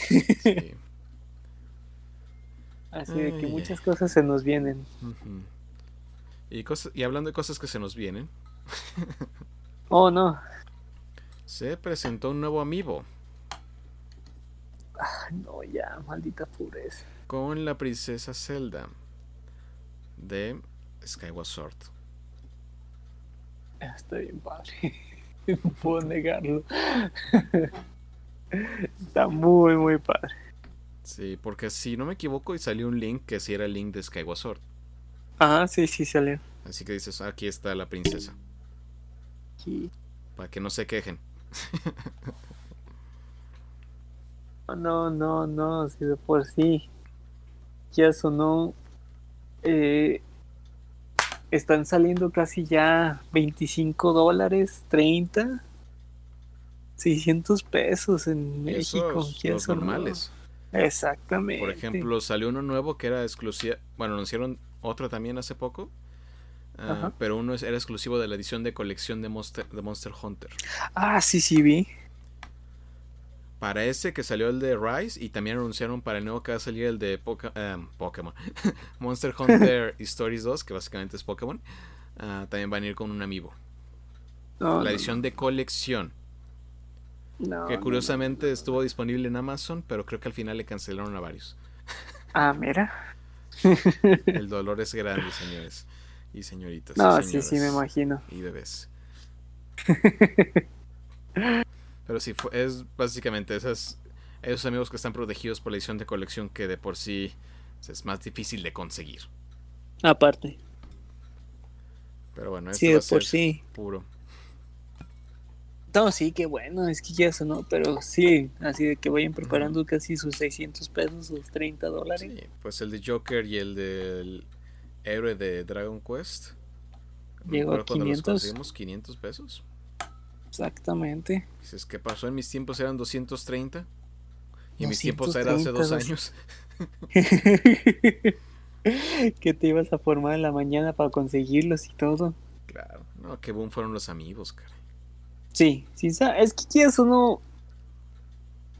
Así de que muchas cosas se nos vienen. y, cosas, y hablando de cosas que se nos vienen, oh, no. Se presentó un nuevo amiibo. no, ya, maldita pureza. Con la princesa Zelda de Skyward Sword. Está bien padre. no puedo negarlo. Está muy, muy padre. Sí, porque si no me equivoco, y salió un link que sí era el link de Skyward Sword. Ah, sí, sí salió. Así que dices, aquí está la princesa. Para que no se quejen. no, no, no, si de por sí ya sonó. Eh, están saliendo casi ya 25 dólares, 30, 600 pesos en México. Los normales. Exactamente. Por ejemplo, salió uno nuevo que era exclusiva. Bueno, anunciaron otro también hace poco Ah, pero uno era exclusivo de la edición de colección de Monster, de Monster Hunter. Ah, sí, sí, vi. Para ese que salió el de Rise y también anunciaron para el nuevo que va a salir el de em, Pokémon. Monster Hunter Stories 2, que básicamente es Pokémon. Ah, también van a ir con un amiibo. la edición de colección. que curiosamente estuvo disponible en Amazon, pero creo que al final le cancelaron a varios. Ah, mira. El dolor es grande, señores y señoritas. No, sí, sí, me imagino. Y bebés. pero sí, es básicamente esas, esos amigos que están protegidos por la edición de colección que de por sí es más difícil de conseguir. Aparte. Pero bueno, sí, de por sí. puro. No, sí, qué bueno, es que ya eso no, pero sí, así de que vayan preparando casi sus 600 pesos, sus 30 dólares. Sí, pues el de Joker y el del héroe de Dragon Quest. Llegó a 500. 500 pesos. Exactamente. Dices, ¿qué pasó? En mis tiempos eran 230. Y en mis tiempos era hace dos años. que te ibas a formar en la mañana para conseguirlos y todo. Claro, no, qué boom fueron los amigos, cara. Sí, sí, es que quieres uno.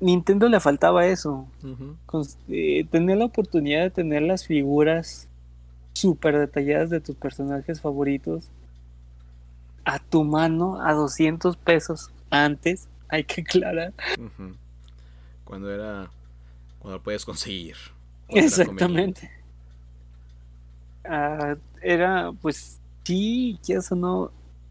Nintendo le faltaba eso. Eh, tener la oportunidad de tener las figuras súper detalladas de tus personajes favoritos a tu mano a 200 pesos antes, hay que aclarar. Cuando era. Cuando lo puedes conseguir. Exactamente. Ah, era, pues, sí, que eso no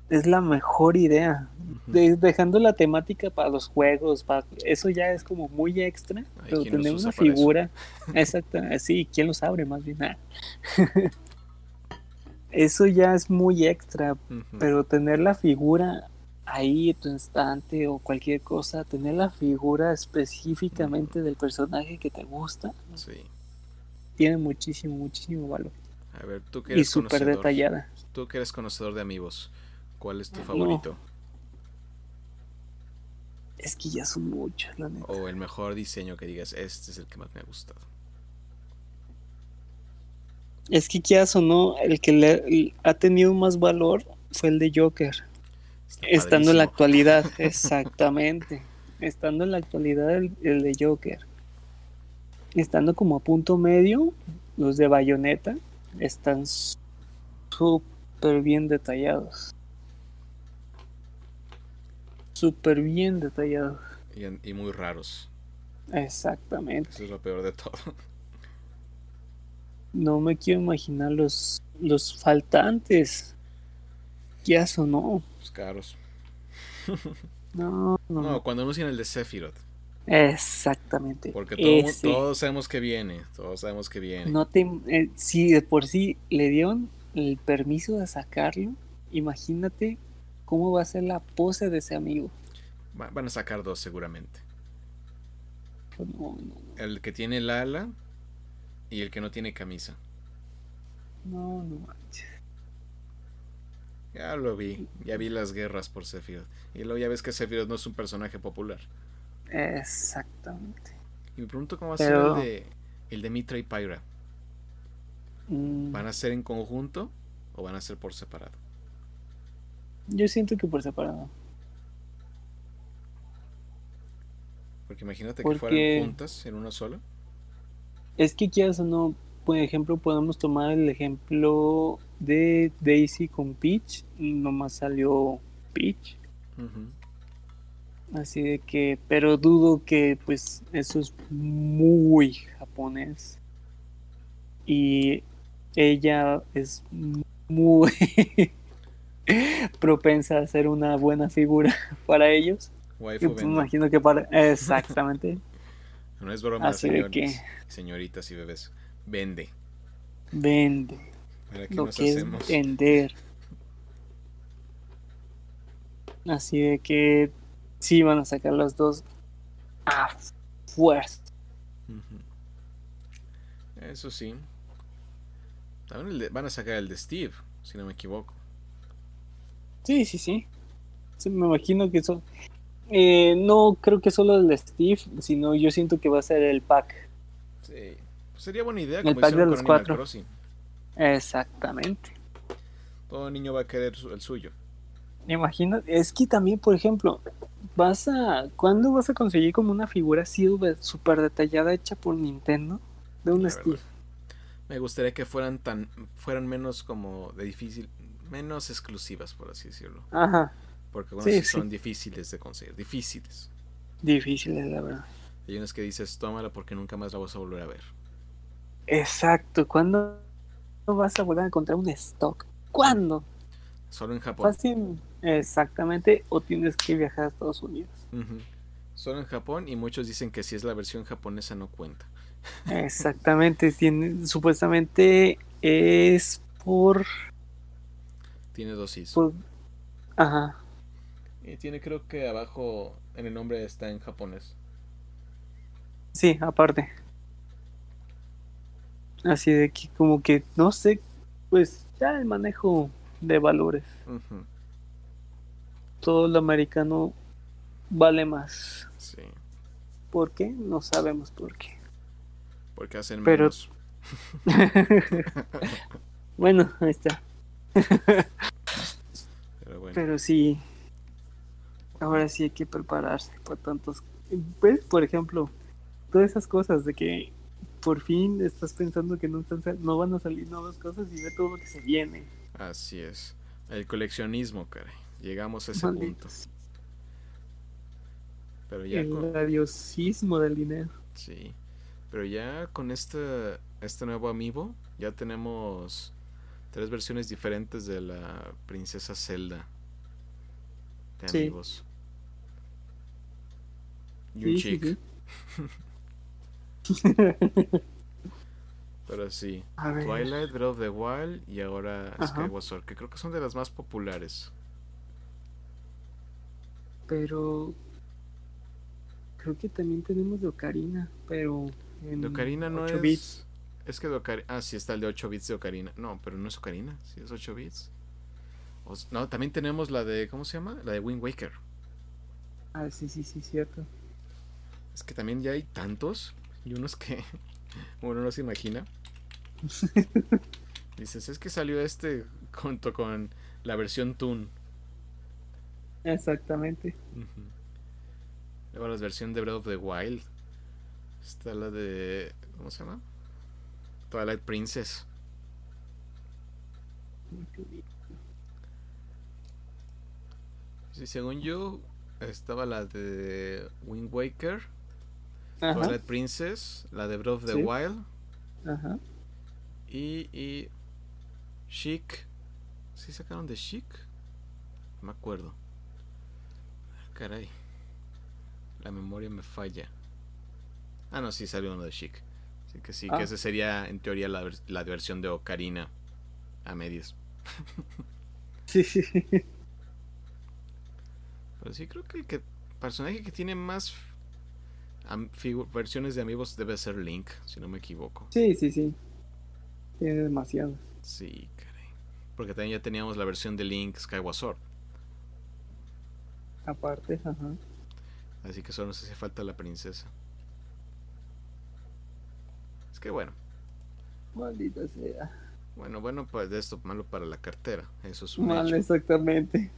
es la mejor idea. dejando la temática para los juegos, para, eso ya es como muy extra. pero tener una figura, exacto, sí, ¿quién los abre más bien? Ah. eso ya es muy extra, pero tener la figura ahí, tu instante o cualquier cosa, tener la figura específicamente del personaje que te gusta, tiene muchísimo, muchísimo valor. A ver, tú que eres y súper detallada. Tú que eres conocedor de amigos, ¿cuál es tu favorito? Es que ya son muchos, la neta. O el mejor diseño que digas, este es el que más me ha gustado. Es que quieras o no, el que le ha tenido más valor fue el de Joker. estando en la actualidad, exactamente. estando en la actualidad el, de Joker. Estando como a punto medio, los de Bayonetta están súper bien detallados. Súper bien detallados. Y, y muy raros. Exactamente. Eso es lo peor de todo. No me quiero imaginar los, los faltantes. Ya sonó. Los caros. no, no, no. cuando anuncian el de Sephiroth. Exactamente. Porque todos sabemos que viene. Todos sabemos que viene. No te, eh, si de por sí le dieron el permiso de sacarlo, imagínate cómo va a ser la pose de ese amigo. van a sacar dos seguramente. No, no. El que tiene el ala y el que no tiene camisa. No, no manches. Ya lo vi, ya vi las guerras por Sephiroth. Y luego ya ves que Sephiroth no es un personaje popular. Exactamente. Y me pregunto cómo va a ser el de, el de Mitra y Pyra. Mm. ¿Van a ser en conjunto o van a ser por separado? Yo siento que por separado. Porque imagínate que fueran juntas en una sola. Es que quieras o no, por ejemplo, podemos tomar el ejemplo de Daisy con Peach. Nomás salió Peach. Así de que, pero dudo que pues eso es muy japonés. Y ella es muy propensa a ser una buena figura para ellos. Waifu pues, me imagino que para... Exactamente. No es broma, señores, señoritas y bebés. Vende. Vende. Lo que es vender. Así de que sí van a sacar los dos a fuerza. Eso sí. También van a sacar el de Steve, si no me equivoco. Sí, sí, sí. me imagino que son. Eh, no creo que solo el Steve, sino yo siento que va a ser el pack. Sí, pues sería buena idea. El pack de los cuatro. Exactamente. Todo niño va a querer el suyo. Me imagino, es que también, por ejemplo, vas a. ¿Cuándo vas a conseguir como una figura así súper detallada hecha por Nintendo de un Steve? Me gustaría que fueran tan. fueran menos como de difícil. Menos exclusivas, por así decirlo. Ajá. Porque algunas son difíciles de conseguir, difíciles. Difíciles, la verdad. Hay unas que dices, tómala porque nunca más la vas a volver a ver. Exacto, ¿cuándo vas a volver a encontrar un stock? ¿Cuándo? Solo en Japón. exactamente, o tienes que viajar a Estados Unidos. Solo en Japón y muchos dicen que si es la versión japonesa no cuenta. Exactamente, tiene, supuestamente es por... Tiene dosis. Ajá. Y tiene creo que abajo en el nombre está en japonés. Sí, aparte. Así de que como que, no sé, pues ya el manejo de valores. Todo lo americano vale más. Sí. ¿Por qué? No sabemos por qué. Porque hacen Pero... bueno, ahí está. Pero, bueno. Pero sí. Ahora sí hay que prepararse por tantos. Pues, por ejemplo, todas esas cosas de que por fin estás pensando que no, están, no van a salir nuevas cosas y ve todo lo que se viene. Así es. El coleccionismo, caray. Llegamos a ese punto. Pero ya el con... del dinero. Sí. Pero ya con este, este nuevo amiibo, ya tenemos tres versiones diferentes de la princesa Zelda. De amigos. Y un chic. Pero sí, Twilight, Breath of the Wild y ahora Skyward Sword, que creo que son de las más populares. Pero creo que también tenemos de Ocarina, pero en de Ocarina no bits. Es que de Ocarina, ah, sí está el de 8 bits de Ocarina. No, pero no es Ocarina, sí es 8 bits. no, también tenemos la de ¿cómo se llama? La de Wind Waker. Ah, sí, sí, sí, cierto. Es que también ya hay tantos y unos que uno no se imagina. Dices, es que salió este junto con la versión Toon. Exactamente. Luego la versión de Breath of the Wild. Está la de. ¿Cómo se llama? Twilight Princess. Sí, según yo, estaba la de Wind Waker Twilight Princess, la de Breath of the Wild. Ajá. Y, y Chic. ¿Sí sacaron de Chic? No me acuerdo. Caray. La memoria me falla. Ah, no, sí salió uno de Chic. Así que sí, que ah. esa sería en teoría la, la versión de Ocarina a medias. sí, sí. Pero sí creo que el que personaje que tiene más versiones de amigos debe ser Link, si no me equivoco. Sí, sí, sí. Tiene demasiado. Sí, caray. Porque también ya teníamos la versión de Link Skyward Sword. Aparte, ajá. Así que solo nos hace falta la princesa. Es que bueno. Maldita sea. Bueno, bueno, pues de esto malo para la cartera. Eso es un Mal, exactamente.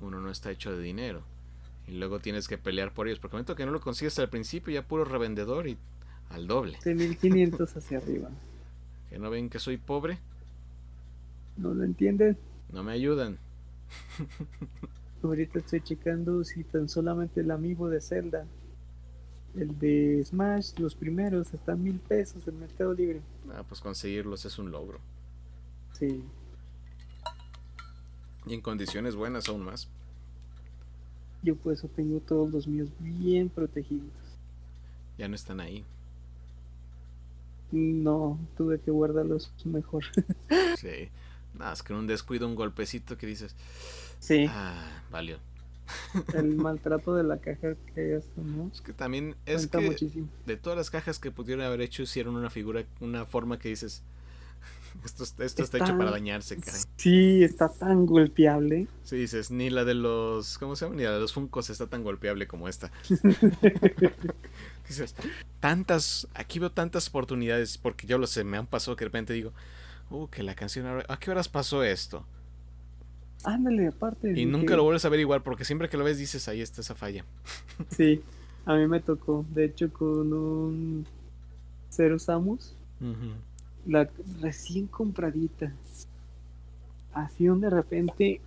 Uno no está hecho de dinero. Y luego tienes que pelear por ellos. Porque el momento que no lo consigues al principio, ya puro revendedor y al doble. De 1500 hacia arriba. ¿Que no ven que soy pobre? ¿No lo entienden? No me ayudan. Ahorita estoy checando si tan solamente el amigo de Zelda, el de Smash, los primeros, están mil pesos en Mercado Libre. Ah, pues conseguirlos es un logro. Sí. Y en condiciones buenas aún más. Yo por eso tengo todos los míos bien protegidos. Ya no están ahí. No, tuve que guardarlos mejor. sí. Nada, es que en un descuido, un golpecito que dices. Sí. Ah, valió. El maltrato de la caja que es, ¿no? Es que también es que de todas las cajas que pudieron haber hecho hicieron una figura, una forma que dices, esto, esto está, hecho para dañarse, caray. Sí, está tan golpeable. Sí, dices, ni la de los. ¿Cómo se llama? Ni la de los Funcos está tan golpeable como esta. dices, tantas. Aquí veo tantas oportunidades, porque yo lo sé, me han pasado que de repente digo, uh, que la canción. ¿A qué horas pasó esto? Ándale, aparte. Y nunca lo vuelves a ver igual, porque siempre que lo ves dices, ahí está esa falla. sí, a mí me tocó. De hecho, con un Cero Samus la recién compradita. Así de repente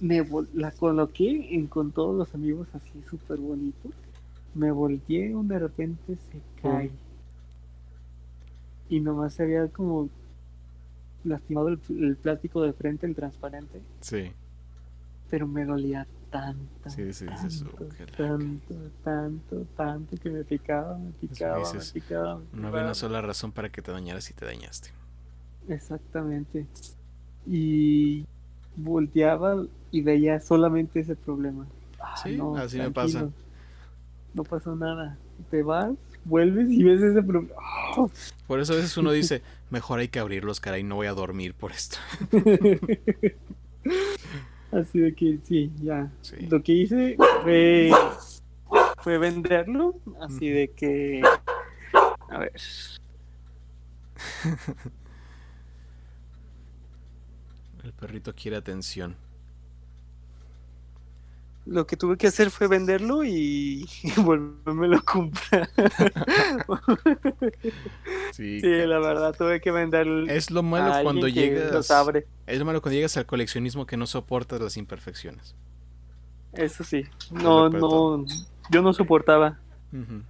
me la coloqué en, con todos los amigos así súper bonito. Me volteé, de repente se cae. Y nomás se había como lastimado el, plástico de frente, el transparente. Sí. Pero me dolía tanto. Sí, sí, tanto, tanto, tanto, tanto que me picaba, me picaba, me picaba. no había una sola razón para que te dañaras y te dañaste. Exactamente. Y volteaba y veía solamente ese problema. sí, así me pasa. No pasó nada. Te vas, vuelves y ves ese problema. Por eso a veces uno dice, mejor hay que abrirlos, caray, no voy a dormir por esto. Así de que sí, ya. Lo que hice fue, fue venderlo. Así de que... A ver. El perrito quiere atención. Lo que tuve que hacer fue venderlo y, volverme a comprar. sí, la verdad, tuve que venderlo. Es lo malo cuando llegas. Es lo malo cuando llegas al coleccionismo que no soportas las imperfecciones. Eso sí. No, no. Yo no soportaba.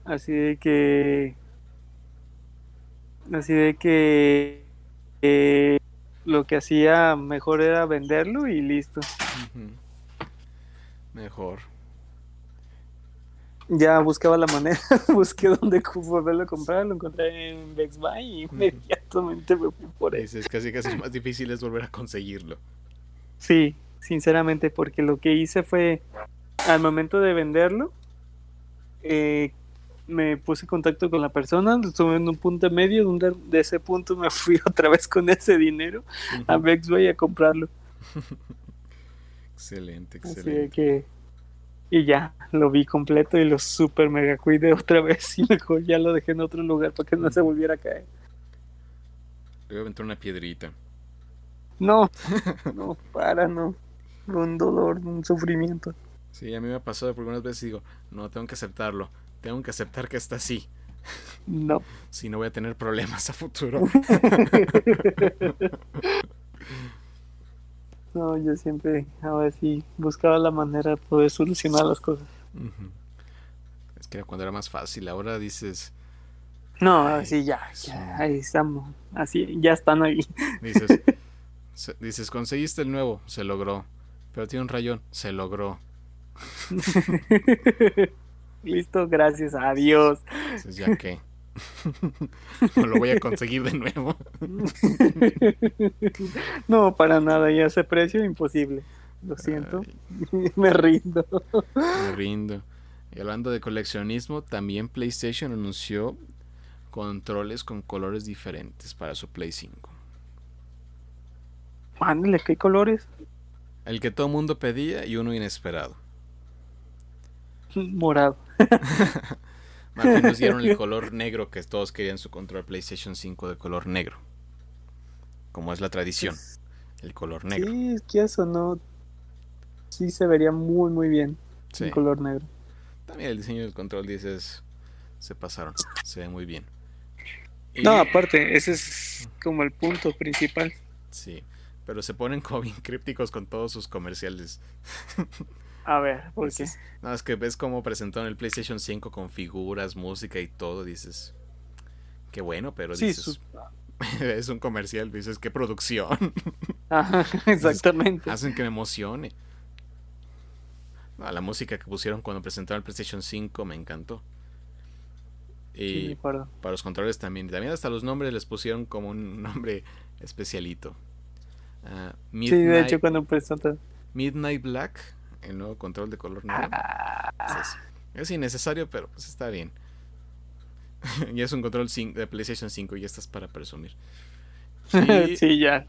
Así de que. Así de que. Eh, lo que hacía mejor era venderlo y listo. Mejor. Ya buscaba la manera, busqué dónde volverlo a comprar, lo encontré en Best Buy y inmediatamente me fui por eso. Es casi casi más difícil es volver a conseguirlo. Sí, sinceramente, porque lo que hice fue, al momento de venderlo, eh, me puse en contacto con la persona, estuve en un punto medio, de ese punto me fui otra vez con ese dinero a Best Buy a comprarlo. excelente, excelente. que, y ya, lo vi completo y lo super mega cuidé otra vez y mejor ya lo dejé en otro lugar para que no se volviera a caer. Le voy a aventar una piedrita. No, no, para, no. Un dolor, un sufrimiento. Sí, a mí me ha pasado por algunas veces digo, no, tengo que aceptarlo tengo que aceptar que está así. No. Si no voy a tener problemas a futuro. No, yo siempre, a ver si buscaba la manera de poder solucionar las cosas. Es que cuando era más fácil, ahora dices... No, así ya, ahí estamos, así, ya están ahí. Dices, dices, conseguiste el nuevo, se logró, pero tiene un rayón, se logró. Listo, gracias a Dios. Entonces, ya que. No lo voy a conseguir de nuevo. no, para nada, ya ese precio imposible. Lo siento. Me rindo. Me rindo. Y hablando de coleccionismo, también PlayStation anunció controles con colores diferentes para su Play 5. Mándale, ¿qué colores? El que todo el mundo pedía y uno inesperado. Morado. Más nos dieron el color negro que todos querían su control PlayStation 5 de color negro. Como es la tradición. El color negro. Sí, es que eso no. Sí se vería muy, muy bien. El color negro. También el diseño del control, dices. Se pasaron. Se ve muy bien. No, aparte, ese es como el punto principal. Sí, pero se ponen como bien crípticos con todos sus comerciales. A ver, ¿por qué? No, es que ves cómo presentó en el PlayStation 5 con figuras, música y todo, dices, qué bueno, pero dices, es un comercial, dices, qué producción. Ajá, exactamente. hacen que me emocione. la música que pusieron cuando presentaron el PlayStation 5 me encantó. Y para los controles también. También hasta los nombres les pusieron como un nombre especialito. Uh, sí, de hecho cuando presentaron. Midnight Black el nuevo control de color negro. Es, innecesario, pero pues está bien. y es un control de PlayStation 5 y ya estás para presumir. sí, ya.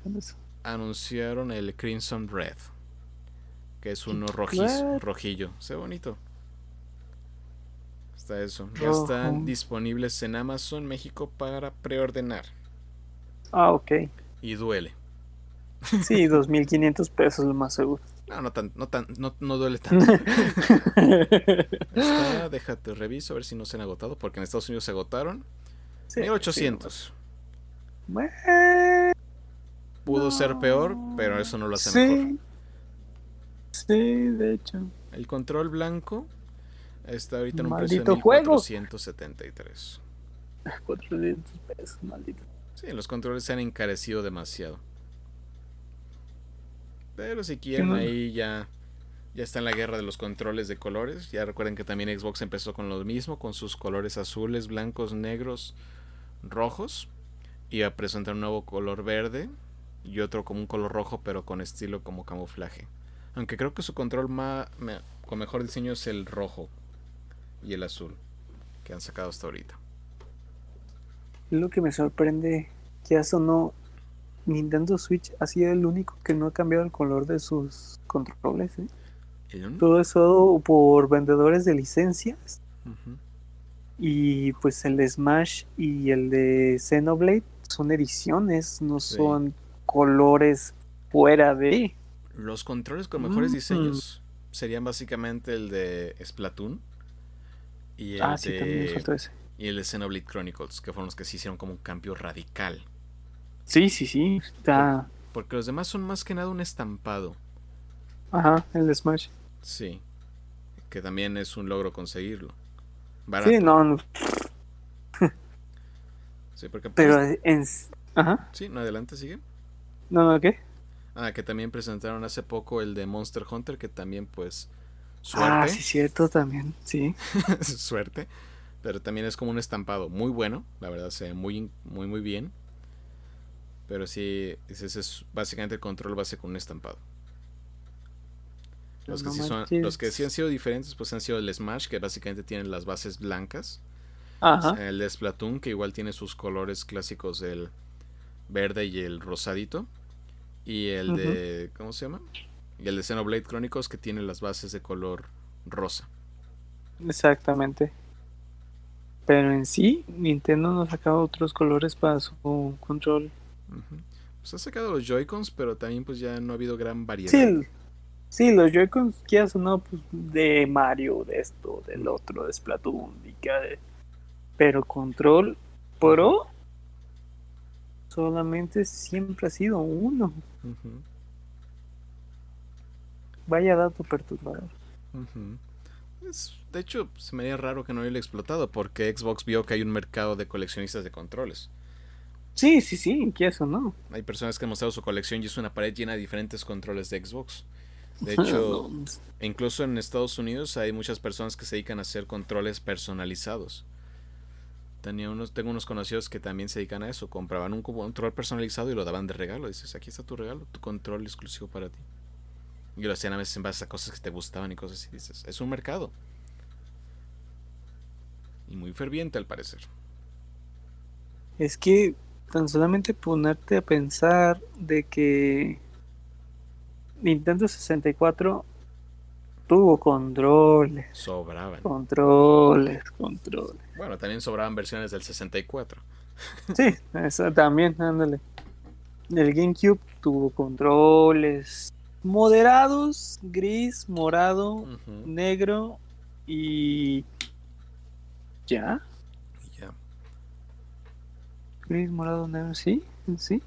Anunciaron el Crimson Red, que es uno rojizo, rojillo. Se ve bonito. Está eso. Ya están disponibles en Amazon México para preordenar. Ah, ok. Y duele. Sí, 2.500 pesos lo más seguro. No, no, tan, no, tan, no, no duele tanto. déjate, reviso a ver si no se han agotado, porque en Estados Unidos se agotaron. 1800. Pudo ser peor, pero eso no lo hace mejor. Sí, de hecho. El control blanco está ahorita en un Maldito precio de juego. 1473. 400 pesos, maldito. Sí, los controles se han encarecido demasiado. Pero si quieren ahí ya ya está en la guerra de los controles de colores. Ya recuerden que también Xbox empezó con lo mismo, con sus colores azules, blancos, negros, rojos. Y a presentar un nuevo color verde y otro como un color rojo, pero con estilo como camuflaje. Aunque creo que su control más, con mejor diseño es el rojo y el azul que han sacado hasta ahorita. Lo que me sorprende, ya sonó. Nintendo Switch ha sido el único que no ha cambiado el color de sus controles. ¿eh? ¿El? Todo eso por vendedores de licencias. Y pues el de Smash y el de Xenoblade son ediciones, no Sí. son colores fuera de. Los controles con mejores Mm. diseños serían básicamente el de Splatoon y el, Ah, sí, también me de, ese. y el de Xenoblade Chronicles, que fueron los que se hicieron como un cambio radical. Sí, sí, sí. Está. Porque los demás son más que nada un estampado. Ajá, el de Smash. Sí. Que también es un logro conseguirlo. Barato. Sí, no, no, Sí, porque pero pues, en. Ajá, Sí, no, adelante, sigue. no, no, ¿qué? Ah, que también presentaron hace poco el de Monster Hunter, que también pues... Suerte. Ah, sí, cierto, también, sí. suerte. Pero también es como un estampado muy bueno. La verdad se ve muy, muy, muy bien. Pero sí, ese es básicamente el control base con un estampado. Los que, No sí son, los que sí han sido diferentes, pues han sido el Smash, que básicamente tienen las bases blancas. Ajá, El de Splatoon, que igual tiene sus colores clásicos, el verde y el rosadito. Y el de. ¿Cómo se llama? Y el de Xenoblade Chronicles, que tiene las bases de color rosa. exactamente. Pero en sí, Nintendo no ha sacado otros colores para su control. Pues ha sacado los Joy-Cons, pero también pues ya no ha habido gran variedad. Sí, los Joy-Cons, quieras o no, pues, de Mario, de esto, del otro, de Splatoon, y que de- pero control pro solamente siempre ha sido uno. Vaya dato perturbador. Es- de hecho, se me haría raro que no haya explotado, porque Xbox vio que hay un mercado de coleccionistas de controles. Sí, sí, sí, quieras o no. Hay personas que han mostrado su colección y es una pared llena de diferentes controles de Xbox. De hecho, incluso en Estados Unidos hay muchas personas que se dedican a hacer controles personalizados. Tenía unos, tengo unos conocidos que también se dedican a eso. Compraban un control personalizado y lo daban de regalo. Dices, aquí está tu regalo, tu control exclusivo para ti. Y lo hacían a veces en base a cosas que te gustaban y cosas así. Dices, es un mercado. Y muy ferviente al parecer. Es que tan solamente ponerte a pensar de que Nintendo 64 tuvo controles, Sobraban. controles, controles. Bueno, también sobraban versiones del 64. Sí, eso también, ándale. El GameCube tuvo controles moderados, gris, morado, negro y ya. Gris, morado, negro, sí, sí.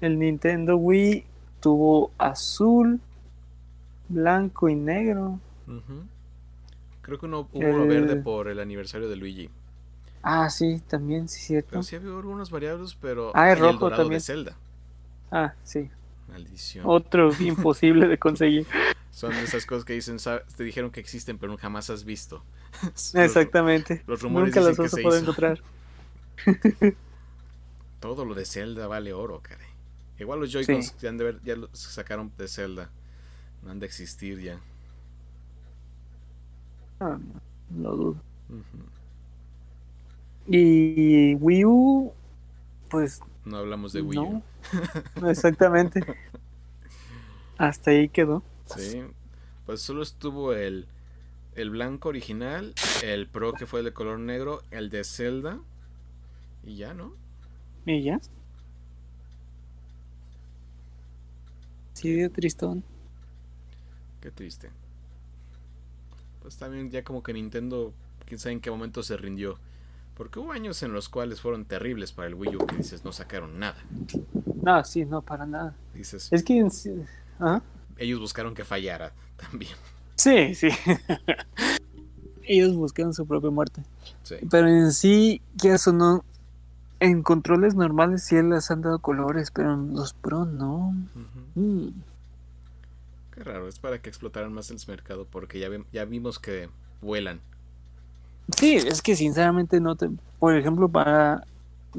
El Nintendo Wii tuvo azul, blanco y negro. Creo que uno, hubo uno verde por el aniversario de Luigi. Ah, sí, también, sí, cierto. Pero sí había algunos variables, pero. Ah, es el rojo dorado también. de Zelda. Ah, sí, Maldición. otro imposible de conseguir. Son esas cosas que dicen, "Sa- te dijeron que existen, pero jamás has visto. Los- Exactamente. Los rumores Nunca dicen que vas a se poder encontrar. Todo lo de Zelda vale oro, caray. Igual los Joy-Cons Sí. ya, han de ver- ya los sacaron de Zelda. No han de existir ya. Ah, no dudo. Y Wii U, pues No hablamos de Wii U. no, exactamente. Hasta ahí quedó. Sí. Pues solo estuvo el, el blanco original, el Pro que fue el de color negro, el de Zelda. Y ya, ¿no? Y ya. Sí, dio tristón. Qué triste. Pues también ya como que Nintendo, quién sabe en qué momento se rindió. Porque hubo años en los cuales fueron terribles para el Wii U que dices no sacaron nada. No, sí, no, para nada. Dices, Es que en sí- ajá, ellos buscaron que fallara también. Sí, sí. ellos buscaron su propia muerte. Pero en sí, ¿qué eso no, en controles normales sí les han dado colores, pero en los Pro no. Mm. Qué raro, es para que explotaran más el mercado porque ya, ya vimos que vuelan. Sí, es que sinceramente no te... Por ejemplo, para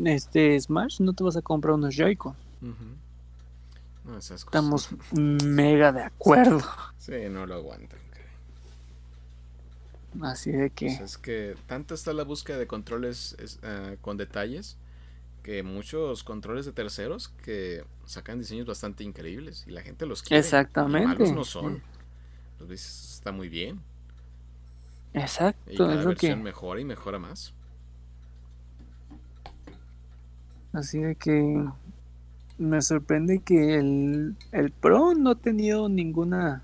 este Smash no te vas a comprar unos Joy-Con. Estamos mega de acuerdo. Sí, no lo aguantan. Así de que... Pues es que tanto está la búsqueda de controles eh, con detalles que muchos controles de terceros que sacan diseños bastante increíbles y la gente los quiere. Exactamente. no son. Los dices, está muy bien. Exacto. Y cada versión mejora y mejora más. Así de que me sorprende que el, el Pro no ha tenido ninguna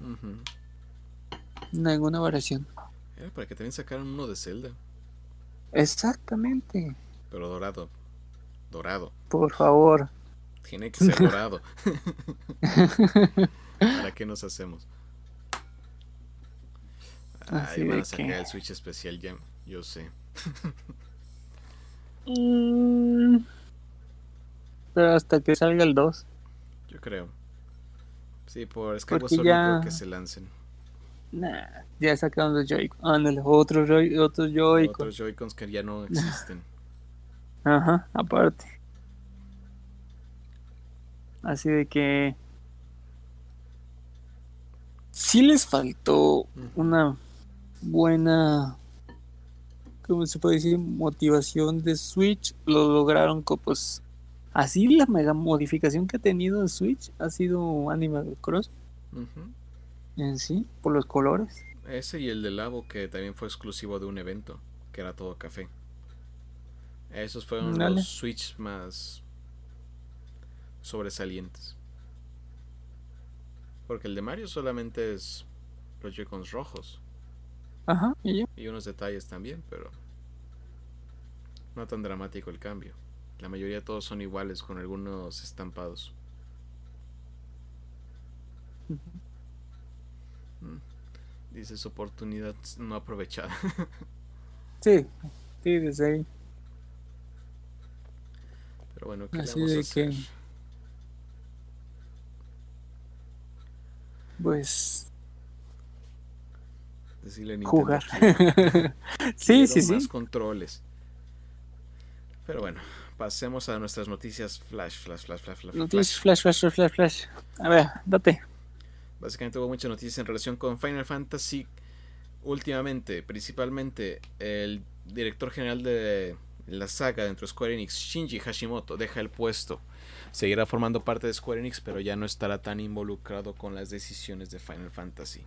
ninguna variación. Eh, para que también sacaran uno de Zelda. Exactamente. Pero dorado. Dorado. Por favor. Tiene que ser dorado. ¿Para qué nos hacemos? Ahí van a sacar el Switch especial ya, yo sé. Mm. pero hasta que salga el 2. Yo creo. Sí, por Skyward Sword creo que se lancen. Nah, ya sacaron los Joy-Con. Ah, otros Joy otros Joy-Con. Otros Joy-Cons que ya no existen. Ajá, aparte. Así de que. Sí les faltó una buena. ¿Cómo se puede decir? Motivación de Switch. Lo lograron con, pues. Así la mega modificación que ha tenido el Switch ha sido Animal Cross. En sí, por los colores. Ese y el de Labo que también fue exclusivo de un evento, que era todo café. Esos fueron los Switch más sobresalientes. Porque el de Mario solamente es los Joy-Cons rojos. Ajá, y, y unos detalles también, pero no tan dramático el cambio. La mayoría todos son iguales con algunos estampados. Mm. Dices oportunidad no aprovechada. sí, sí, desde ahí. Pero bueno, ¿qué Así de que. Pues. Decirle jugar. sí, sí, más controles. Pero bueno, pasemos a nuestras noticias flash, flash, flash, flash, flash. Noticias flash, flash, flash, flash, flash. A ver, date. Básicamente hubo muchas noticias en relación con Final Fantasy últimamente, principalmente el director general de la saga dentro de Square Enix, Shinji Hashimoto, deja el puesto. Seguirá formando parte de Square Enix, pero ya no estará tan involucrado con las decisiones de Final Fantasy.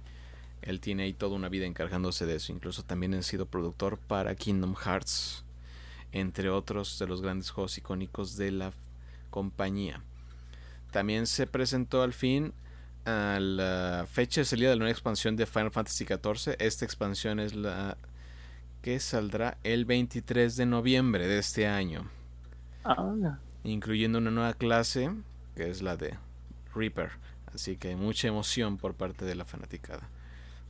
Él tiene ahí toda una vida encargándose de eso. Incluso también ha sido productor para Kingdom Hearts, entre otros de los grandes juegos icónicos de la compañía. También se presentó al fin a la fecha de salida de la nueva expansión de Final Fantasy XIV. Esta expansión es la que saldrá el 23 de noviembre de este año. Ah. Incluyendo una nueva clase, que es la de Reaper. Así que mucha emoción por parte de la fanaticada.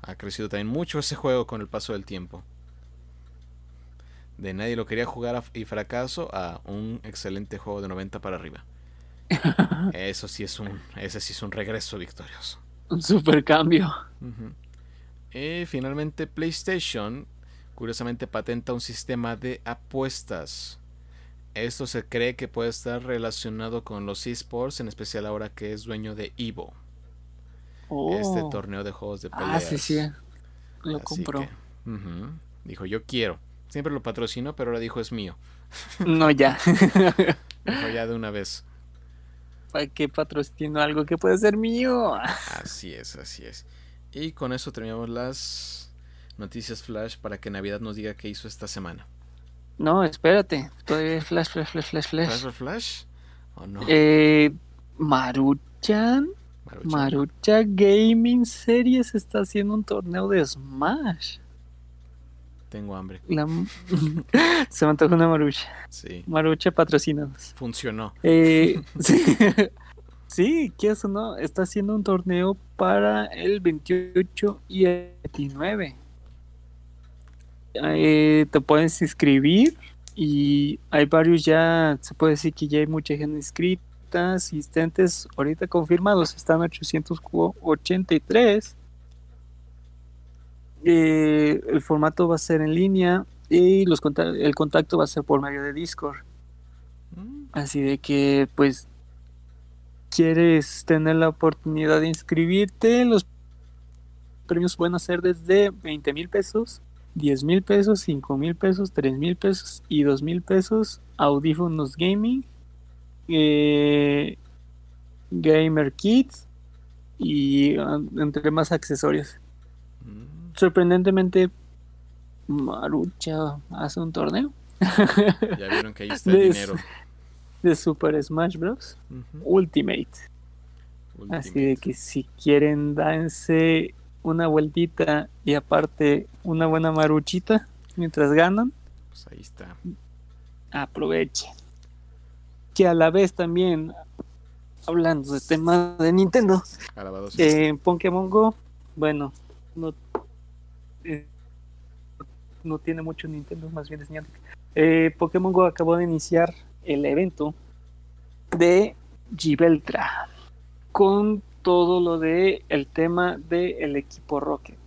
Ha crecido también mucho ese juego con el paso del tiempo. De nadie lo quería jugar y fracaso a un excelente juego de 90 para arriba. Eso sí es un, ese sí es un regreso victorioso. Un super cambio. Y finalmente PlayStation curiosamente patenta un sistema de apuestas. Esto se cree que puede estar relacionado con los esports, en especial ahora que es dueño de Evo. Este oh. torneo de juegos de peleas. Ah, sí, sí. Lo compró. Dijo, yo quiero. Siempre lo patrocino, pero ahora dijo, es mío. No, ya. dijo, ya de una vez. ¿Para qué patrocino algo que puede ser mío? Así es, así es. Y con eso terminamos las noticias flash para que Navidad nos diga qué hizo esta semana. No, espérate. Todavía flash, flash, flash, flash, flash. ¿Flash, flash? ¿O no? Eh, Maruchan. Marucha Gaming Series está haciendo un torneo de Smash. Tengo hambre. Se me antoja una marucha. Sí. Marucha patrocinados. Funcionó. Eh, sí. Sí, ¿qué es no? Está haciendo un torneo para el 28 y el 29. Eh, te puedes inscribir y hay varios ya, se puede decir que ya hay mucha gente inscrita, asistentes ahorita confirmados, están 883. Eh, el formato va a ser en línea y los el contacto va a ser por medio de Discord. Mm. Así de que, pues, quieres tener la oportunidad de inscribirte, los premios pueden ser desde 20 mil pesos, 10 mil pesos, 5 mil pesos, 3 mil pesos y 2 mil pesos. Audífonos gaming, eh, gamer kits y ah, entre más accesorios. Mm. Sorprendentemente, Marucha hace un torneo. Ya vieron que ahí está el dinero de Super Smash Bros. Ultimate. Así de que si quieren darse una vueltita y aparte una buena maruchita mientras ganan, pues ahí está. Aprovechen. Que a la vez también, hablando de temas de Nintendo, eh, Pokémon Go, bueno, no, eh, no tiene mucho Nintendo, más bien es eh, Pokémon Go acabó de iniciar el evento de Gibeltra con todo lo de el tema del equipo Rocket.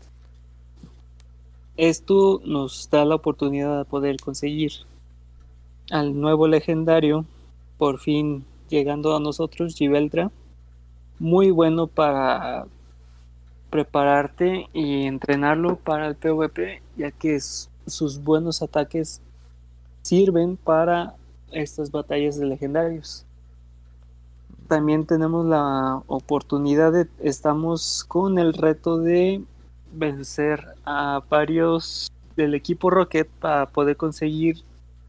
Esto nos da la oportunidad de poder conseguir al nuevo legendario, por fin llegando a nosotros, Gibeltra. Muy bueno para prepararte y entrenarlo para el PvP, ya que sus buenos ataques sirven para estas batallas de legendarios. También tenemos la oportunidad de, estamos con el reto de vencer a varios del equipo Rocket para poder conseguir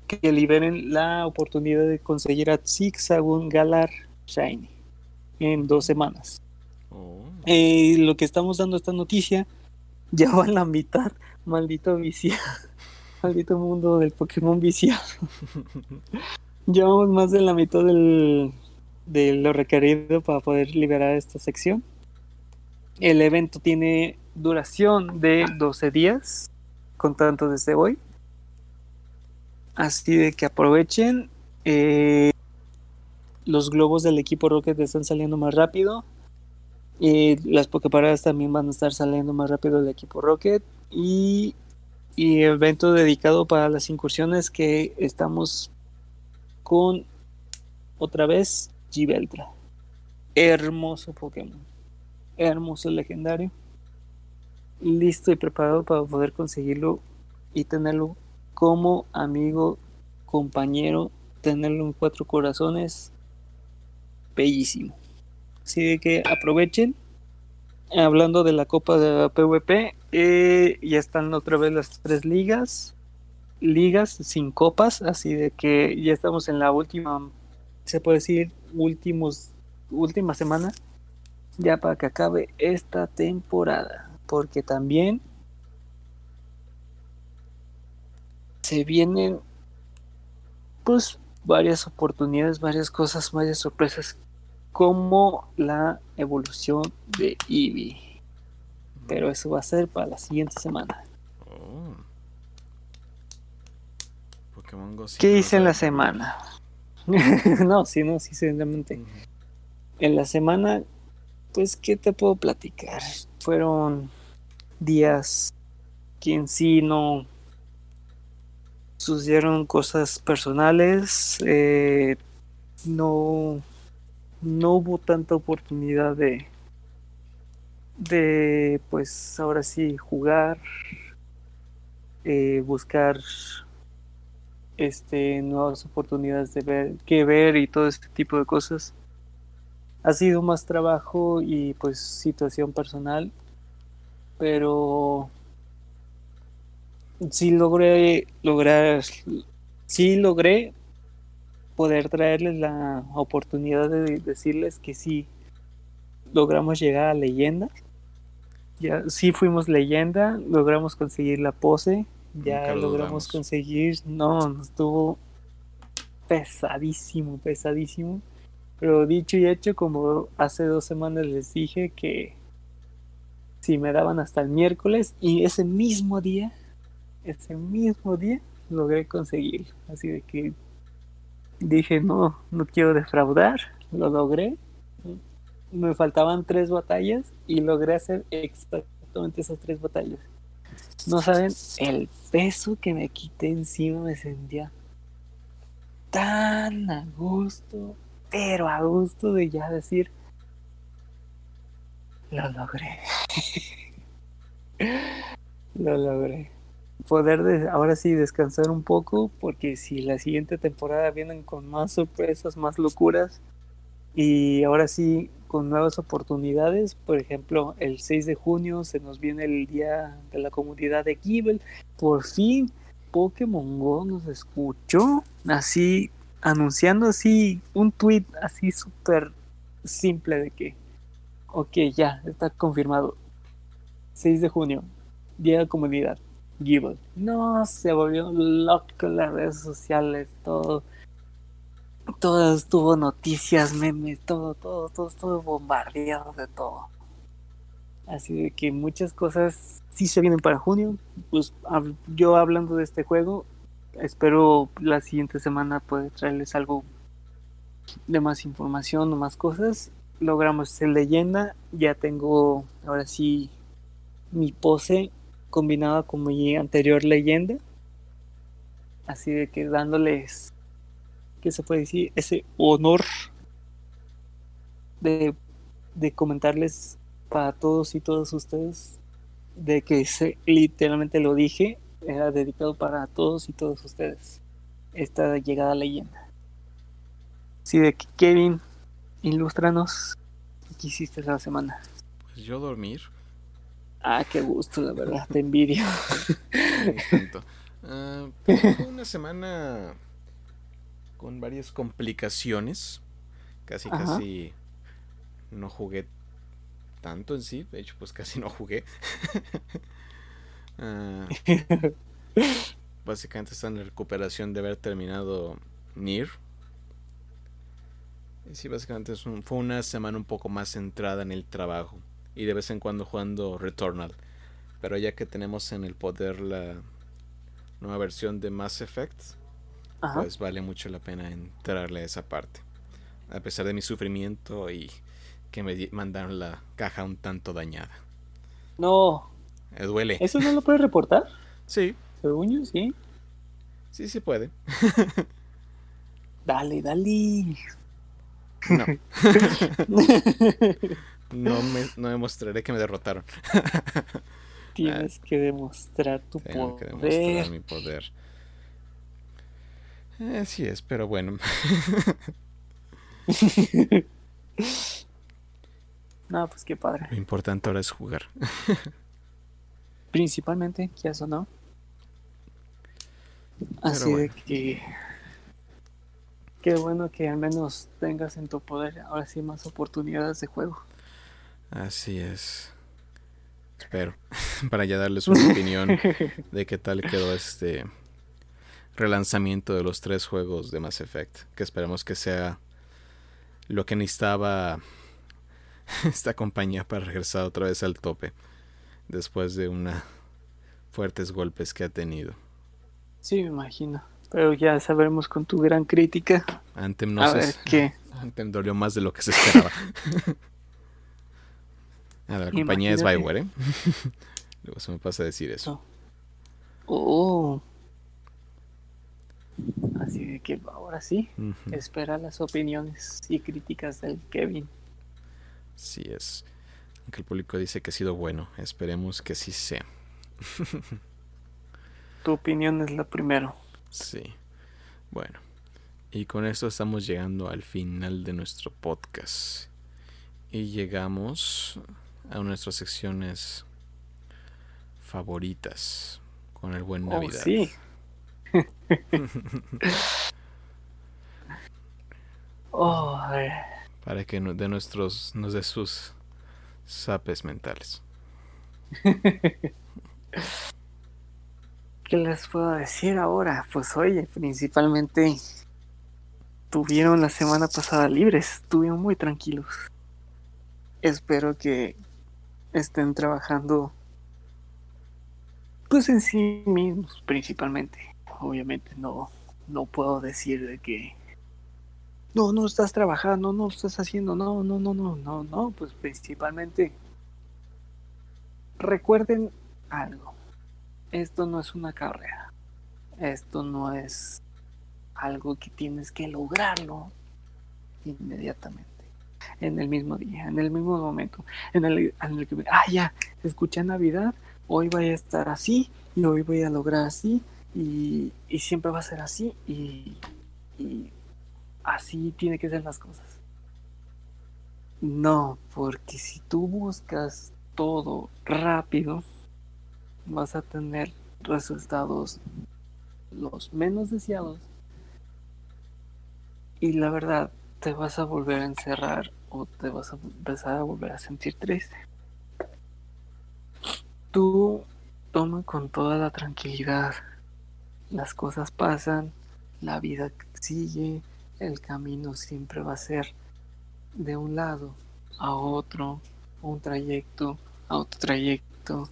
que liberen la oportunidad de conseguir a Zigzagoon Galar Shiny en dos semanas. Oh. Eh, lo que estamos dando esta noticia ya va a la mitad, maldito viciado. Maldito mundo del Pokémon viciado. Llevamos más de la mitad del, de lo requerido para poder liberar esta sección. El evento tiene duración de 12 días, contando desde hoy. Así de que aprovechen. Eh, los globos del equipo Rocket están saliendo más rápido. Y las Poképaradas también van a estar saliendo más rápido del equipo Rocket. Y y evento dedicado para las incursiones que estamos con otra vez Gibeltra. Hermoso Pokémon. Hermoso legendario. Listo y preparado para poder conseguirlo y tenerlo como amigo, compañero, tenerlo en cuatro corazones. Bellísimo. Así de que aprovechen hablando de la Copa de PvP, eh, ya están otra vez las tres ligas, ligas sin copas, así de que ya estamos en la última, se puede decir, últimos, última semana, ya para que acabe esta temporada, porque también se vienen, pues, varias oportunidades, varias cosas, varias sorpresas como la evolución de Eevee. Pero eso va a ser para la siguiente semana. Oh. ¿Qué hice en la semana? no, sí, no, sí, sinceramente. En la semana, pues, ¿qué te puedo platicar? Fueron días que en sí no sucedieron cosas personales. Eh, no no hubo tanta oportunidad de de pues ahora sí jugar eh, buscar este nuevas oportunidades de ver que ver y todo este tipo de cosas ha sido más trabajo y pues situación personal pero sí logré lograr sí logré poder traerles la oportunidad de decirles que sí logramos llegar a leyenda. Ya sí fuimos leyenda, logramos conseguir la pose, ya logramos conseguir, no, estuvo pesadísimo, pesadísimo. Pero dicho y hecho, como hace dos semanas les dije que si me daban hasta el miércoles y ese mismo día, ese mismo día logré conseguir. Así de que dije, no, no quiero defraudar, lo logré. Me faltaban tres batallas y logré hacer exactamente esas tres batallas. No saben el peso que me quité encima, me sentía tan a gusto, pero a gusto de ya decir, lo logré. lo logré. Poder de, ahora sí descansar un poco, porque si la siguiente temporada vienen con más sorpresas, más locuras, y ahora sí con nuevas oportunidades. Por ejemplo, el 6 de junio se nos viene el día de la comunidad de Gible. Por fin, Pokémon Go nos escuchó así, anunciando así un tweet así súper simple de que, ok, ya, está confirmado. 6 de junio, día de la comunidad. Gible. No, se volvió loco las redes sociales, todo todo estuvo noticias, memes, todo, todo, todo estuvo bombardeado de todo. Así de que muchas cosas sí se vienen para junio. Pues yo hablando de este juego, espero la siguiente semana poder traerles algo de más información o más cosas. Logramos ser leyenda, ya tengo ahora sí mi pose combinada con mi anterior leyenda. Así de que dándoles que se puede decir, ese honor de, comentarles para todos y todas ustedes de que se, literalmente lo dije, era dedicado para todos y todas ustedes. Esta llegada leyenda. Sí, de que Kevin, ilústranos qué hiciste la semana. Pues yo dormir. Ah, qué gusto, la verdad, te envidio. uh, fue una semana con varias complicaciones. Casi, casi no jugué tanto en sí. De hecho, pues casi no jugué. Ah, básicamente está en recuperación de haber terminado Nier. Y sí, básicamente es fue una semana un poco más centrada en el trabajo. Y de vez en cuando jugando Returnal. Pero ya que tenemos en el poder la nueva versión de Mass Effect, pues vale mucho la pena entrarle a esa parte. A pesar de mi sufrimiento y que me mandaron la caja un tanto dañada. No. Me duele. ¿Eso no lo puedes reportar? Sí. Según yo, sí. Sí, sí puede. dale, dale. No. no, me, no demostraré que me derrotaron. Tienes que demostrar tu Tengo que demostrar mi poder. Así es, pero bueno. no, pues qué padre. Lo importante ahora es jugar. Principalmente, que eso no. Así de que. Qué bueno que al menos tengas en tu poder ahora sí más oportunidades de juego. Así es. Espero. Para ya darles una opinión de qué tal quedó este relanzamiento de los tres juegos de Mass Effect, que esperemos que sea lo que necesitaba esta compañía para regresar otra vez al tope después de una fuertes golpes que ha tenido. Sí, me imagino. Pero ya sabremos con tu gran crítica. Anthem no sé. qué. Anthem dolió más de lo que se esperaba. la compañía es Bioware, ¿eh? Luego se me pasa a decir eso. Oh. Así que ahora sí, espera las opiniones y críticas del Kevin. Sí es. Aunque el público dice que ha sido bueno, esperemos que sí sea. tu opinión es la primero. Sí. Bueno, y con esto estamos llegando al final de nuestro podcast. Y llegamos a nuestras secciones favoritas con el buen oh, Sí. Para que de nuestros, nos dé sus sapes mentales. ¿Qué les puedo decir ahora? Pues oye, principalmente tuvieron la semana pasada libres, estuvieron muy tranquilos. Espero que estén trabajando pues en sí mismos principalmente. Obviamente no, no puedo decir de que no, no estás trabajando, no estás haciendo, no, no, no, no, no, no, pues principalmente recuerden algo. Esto no es una carrera. Esto no es algo que tienes que lograrlo inmediatamente. En el mismo día, en el mismo momento. En el, en el que, ah, ya, escuché Navidad, hoy voy a estar así y hoy voy a lograr así y, y siempre va a ser así y, y así tiene que ser las cosas. No, porque si tú buscas todo rápido, vas a tener resultados los menos deseados y la verdad te vas a volver a encerrar o te vas a empezar a volver a sentir triste. Tú toma con toda la tranquilidad. Las cosas pasan, la vida sigue, el camino siempre va a ser de un lado a otro, un trayecto a otro trayecto,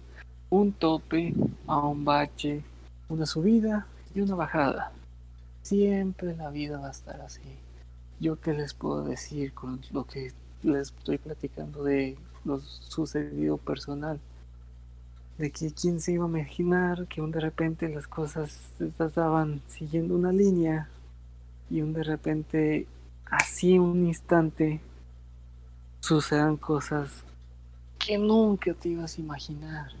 un tope a un bache, una subida y una bajada. Siempre la vida va a estar así. Yo qué les puedo decir con lo que les estoy platicando de lo sucedido personal. De que quién se iba a imaginar que un de repente las cosas estaban siguiendo una línea y un de repente así un instante sucedan cosas que nunca te ibas a imaginar,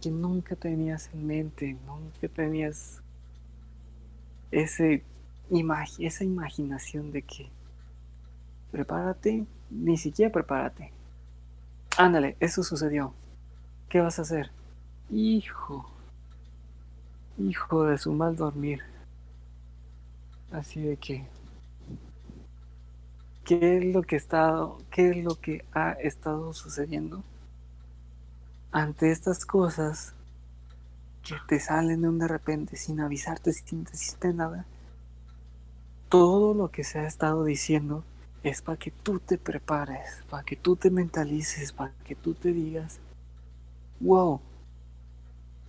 que nunca tenías en mente, nunca tenías ese esa imaginación de que prepárate, ni siquiera prepárate. Ándale, eso sucedió. ¿Qué vas a hacer? Hijo, hijo de su mal dormir. Así de que, ¿qué es lo que qué es lo que ha estado sucediendo? Ante estas cosas que te salen de un de repente sin avisarte, sin decirte nada, todo lo que se ha estado diciendo es para que tú te prepares, para que tú te mentalices, para que tú te digas, wow,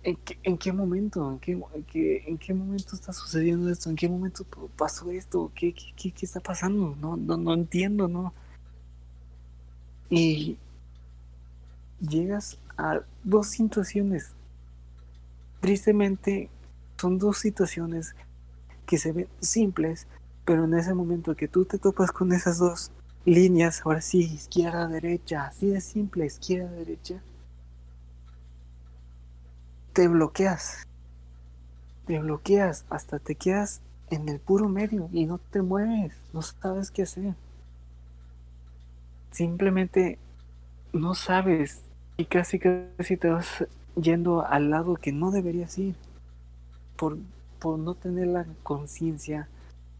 ¿en qué, en qué momento? ¿En qué, ¿En qué, momento está sucediendo esto? ¿En qué momento pasó esto? ¿Qué, qué, qué está pasando? No, no, no entiendo, ¿no? Y llegas a dos situaciones. Tristemente, son dos situaciones que se ven simples, pero en ese momento que tú te topas con esas dos líneas, ahora sí, izquierda, derecha, así de simple, izquierda, derecha, te bloqueas. Te bloqueas, hasta te quedas en el puro medio y no te mueves, no sabes qué hacer. Simplemente no sabes y casi casi te vas yendo al lado que no deberías ir por, por no tener la conciencia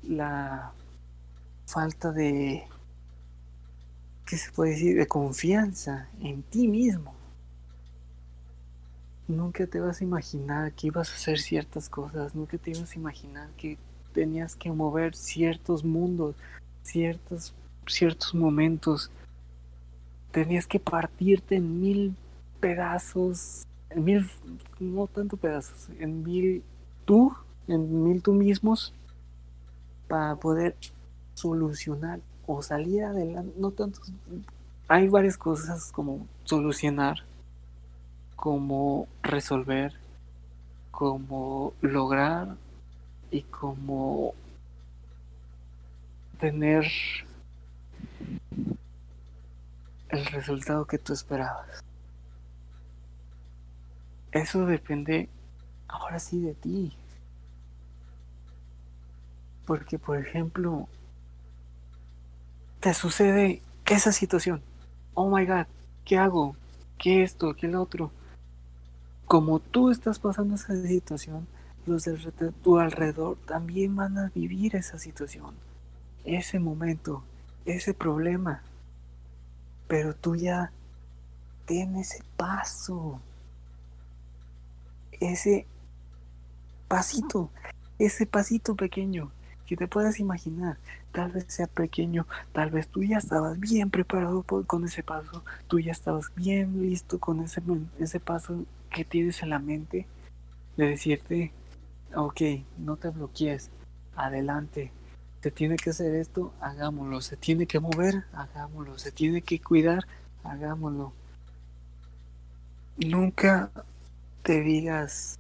la falta de, ¿qué se puede decir?, de confianza en ti mismo. Nunca te vas a imaginar que ibas a hacer ciertas cosas, nunca te ibas a imaginar que tenías que mover ciertos mundos, ciertos, ciertos momentos. Tenías que partirte en mil pedazos, en mil, no tanto pedazos, en mil tú, en mil tú mismos para poder solucionar o salir adelante. No tanto. Hay varias cosas como solucionar, como resolver, como lograr y como tener el resultado que tú esperabas. Eso depende ahora sí de ti. Porque, por ejemplo, te sucede esa situación. Oh my god, ¿qué hago? ¿Qué esto? ¿Qué lo otro? Como tú estás pasando esa situación, los de tu alrededor también van a vivir esa situación, ese momento, ese problema. Pero tú ya tienes ese paso, ese pasito, ese pasito pequeño que te puedas imaginar. Tal vez sea pequeño, tal vez tú ya estabas bien preparado con ese paso, tú ya estabas bien listo con ese, ese paso que tienes en la mente de decirte, ok, no te bloquees, adelante, se tiene que hacer esto, hagámoslo, se tiene que mover, hagámoslo, se tiene que cuidar, hagámoslo. Nunca te digas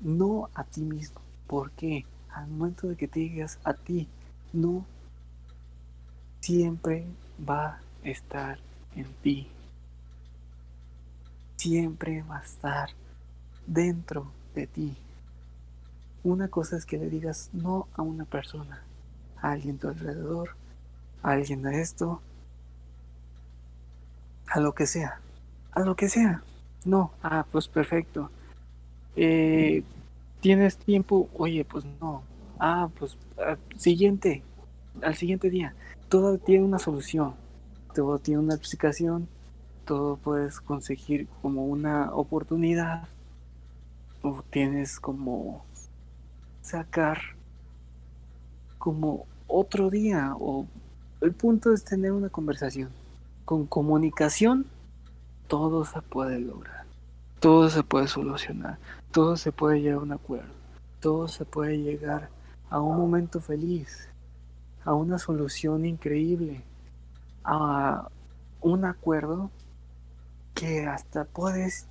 no a ti mismo. ¿Por qué? Al momento de que te digas a ti no, siempre va a estar en ti. Siempre va a estar dentro de ti. Una cosa es que le digas no a una persona, a alguien a tu alrededor, a alguien a esto, a lo que sea, a lo que sea. No, ah, pues perfecto. Eh, ¿Tienes tiempo? Oye, pues no. Ah, pues siguiente, al siguiente día. Todo tiene una solución, todo tiene una explicación, todo puedes conseguir como una oportunidad. O tienes como sacar como otro día o el punto es tener una conversación. Con comunicación todo se puede lograr, todo se puede solucionar, todo se puede llegar a un acuerdo, todo se puede llegar a un momento feliz, a una solución increíble, a un acuerdo que hasta puedes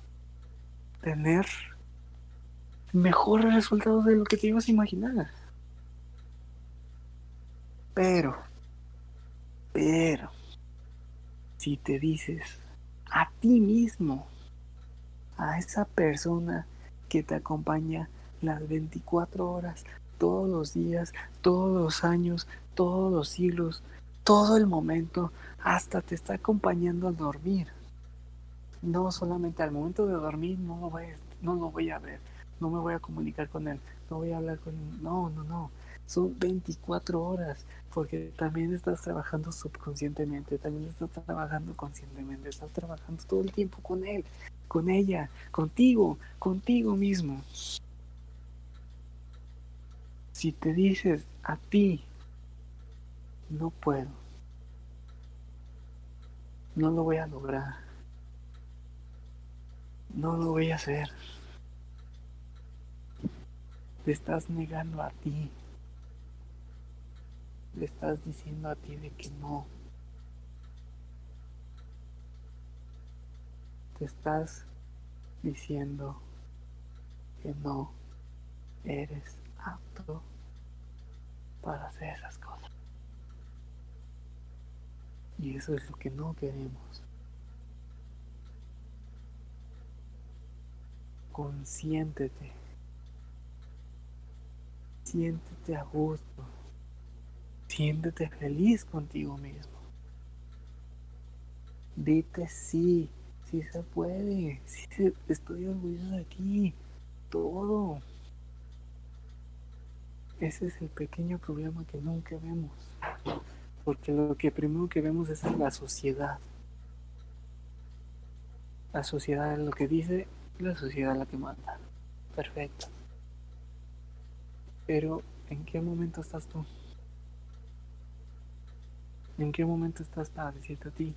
tener mejores resultados de lo que te ibas a imaginar. Pero, pero, si te dices a ti mismo, a esa persona que te acompaña las 24 horas, todos los días, todos los años, todos los siglos, todo el momento, hasta te está acompañando al dormir. No solamente al momento de dormir, no lo voy, no lo voy a ver, no me voy a comunicar con él, no voy a hablar con él, no, no, no. Son 24 horas, porque también estás trabajando subconscientemente, también estás trabajando conscientemente, estás trabajando todo el tiempo con él, con ella, contigo, contigo mismo. Si te dices a ti, no puedo, no lo voy a lograr, no lo voy a hacer, te estás negando a ti le estás diciendo a ti de que no. Te estás diciendo que no eres apto para hacer esas cosas. Y eso es lo que no queremos. Consiéntete. Siéntete a gusto. Siéntete feliz contigo mismo. Dite sí, sí se puede, sí estoy orgulloso de ti, todo. Ese es el pequeño problema que nunca vemos, porque lo que primero que vemos es la sociedad. La sociedad es lo que dice, la sociedad la que manda. Perfecto. Pero, ¿en qué momento estás tú? ¿En qué momento estás para decirte a ti?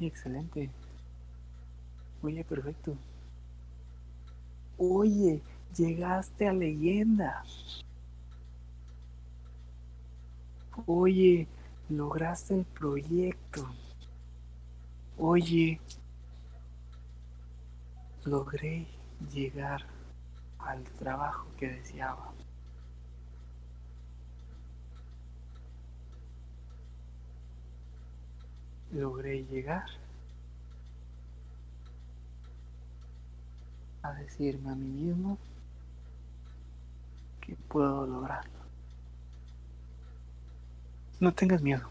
excelente. Oye, perfecto. Oye, llegaste a leyenda. Oye, lograste el proyecto. Oye, logré llegar al trabajo que deseaba. logré llegar a decirme a mí mismo que puedo lograrlo. No tengas miedo,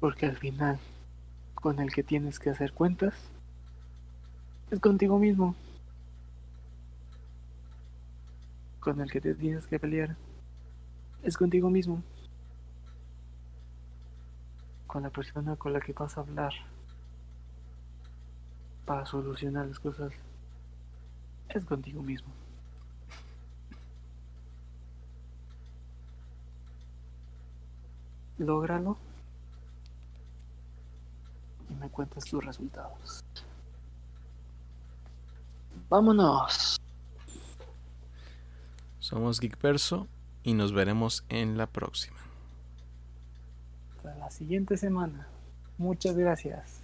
porque al final con el que tienes que hacer cuentas es contigo mismo. Con el que te tienes que pelear. Es contigo mismo. Con la persona con la que vas a hablar. Para solucionar las cosas. Es contigo mismo. Lógralo. Y me cuentas tus resultados. Vámonos. Somos Geekverso y nos veremos en la próxima. Hasta la siguiente semana. Muchas gracias.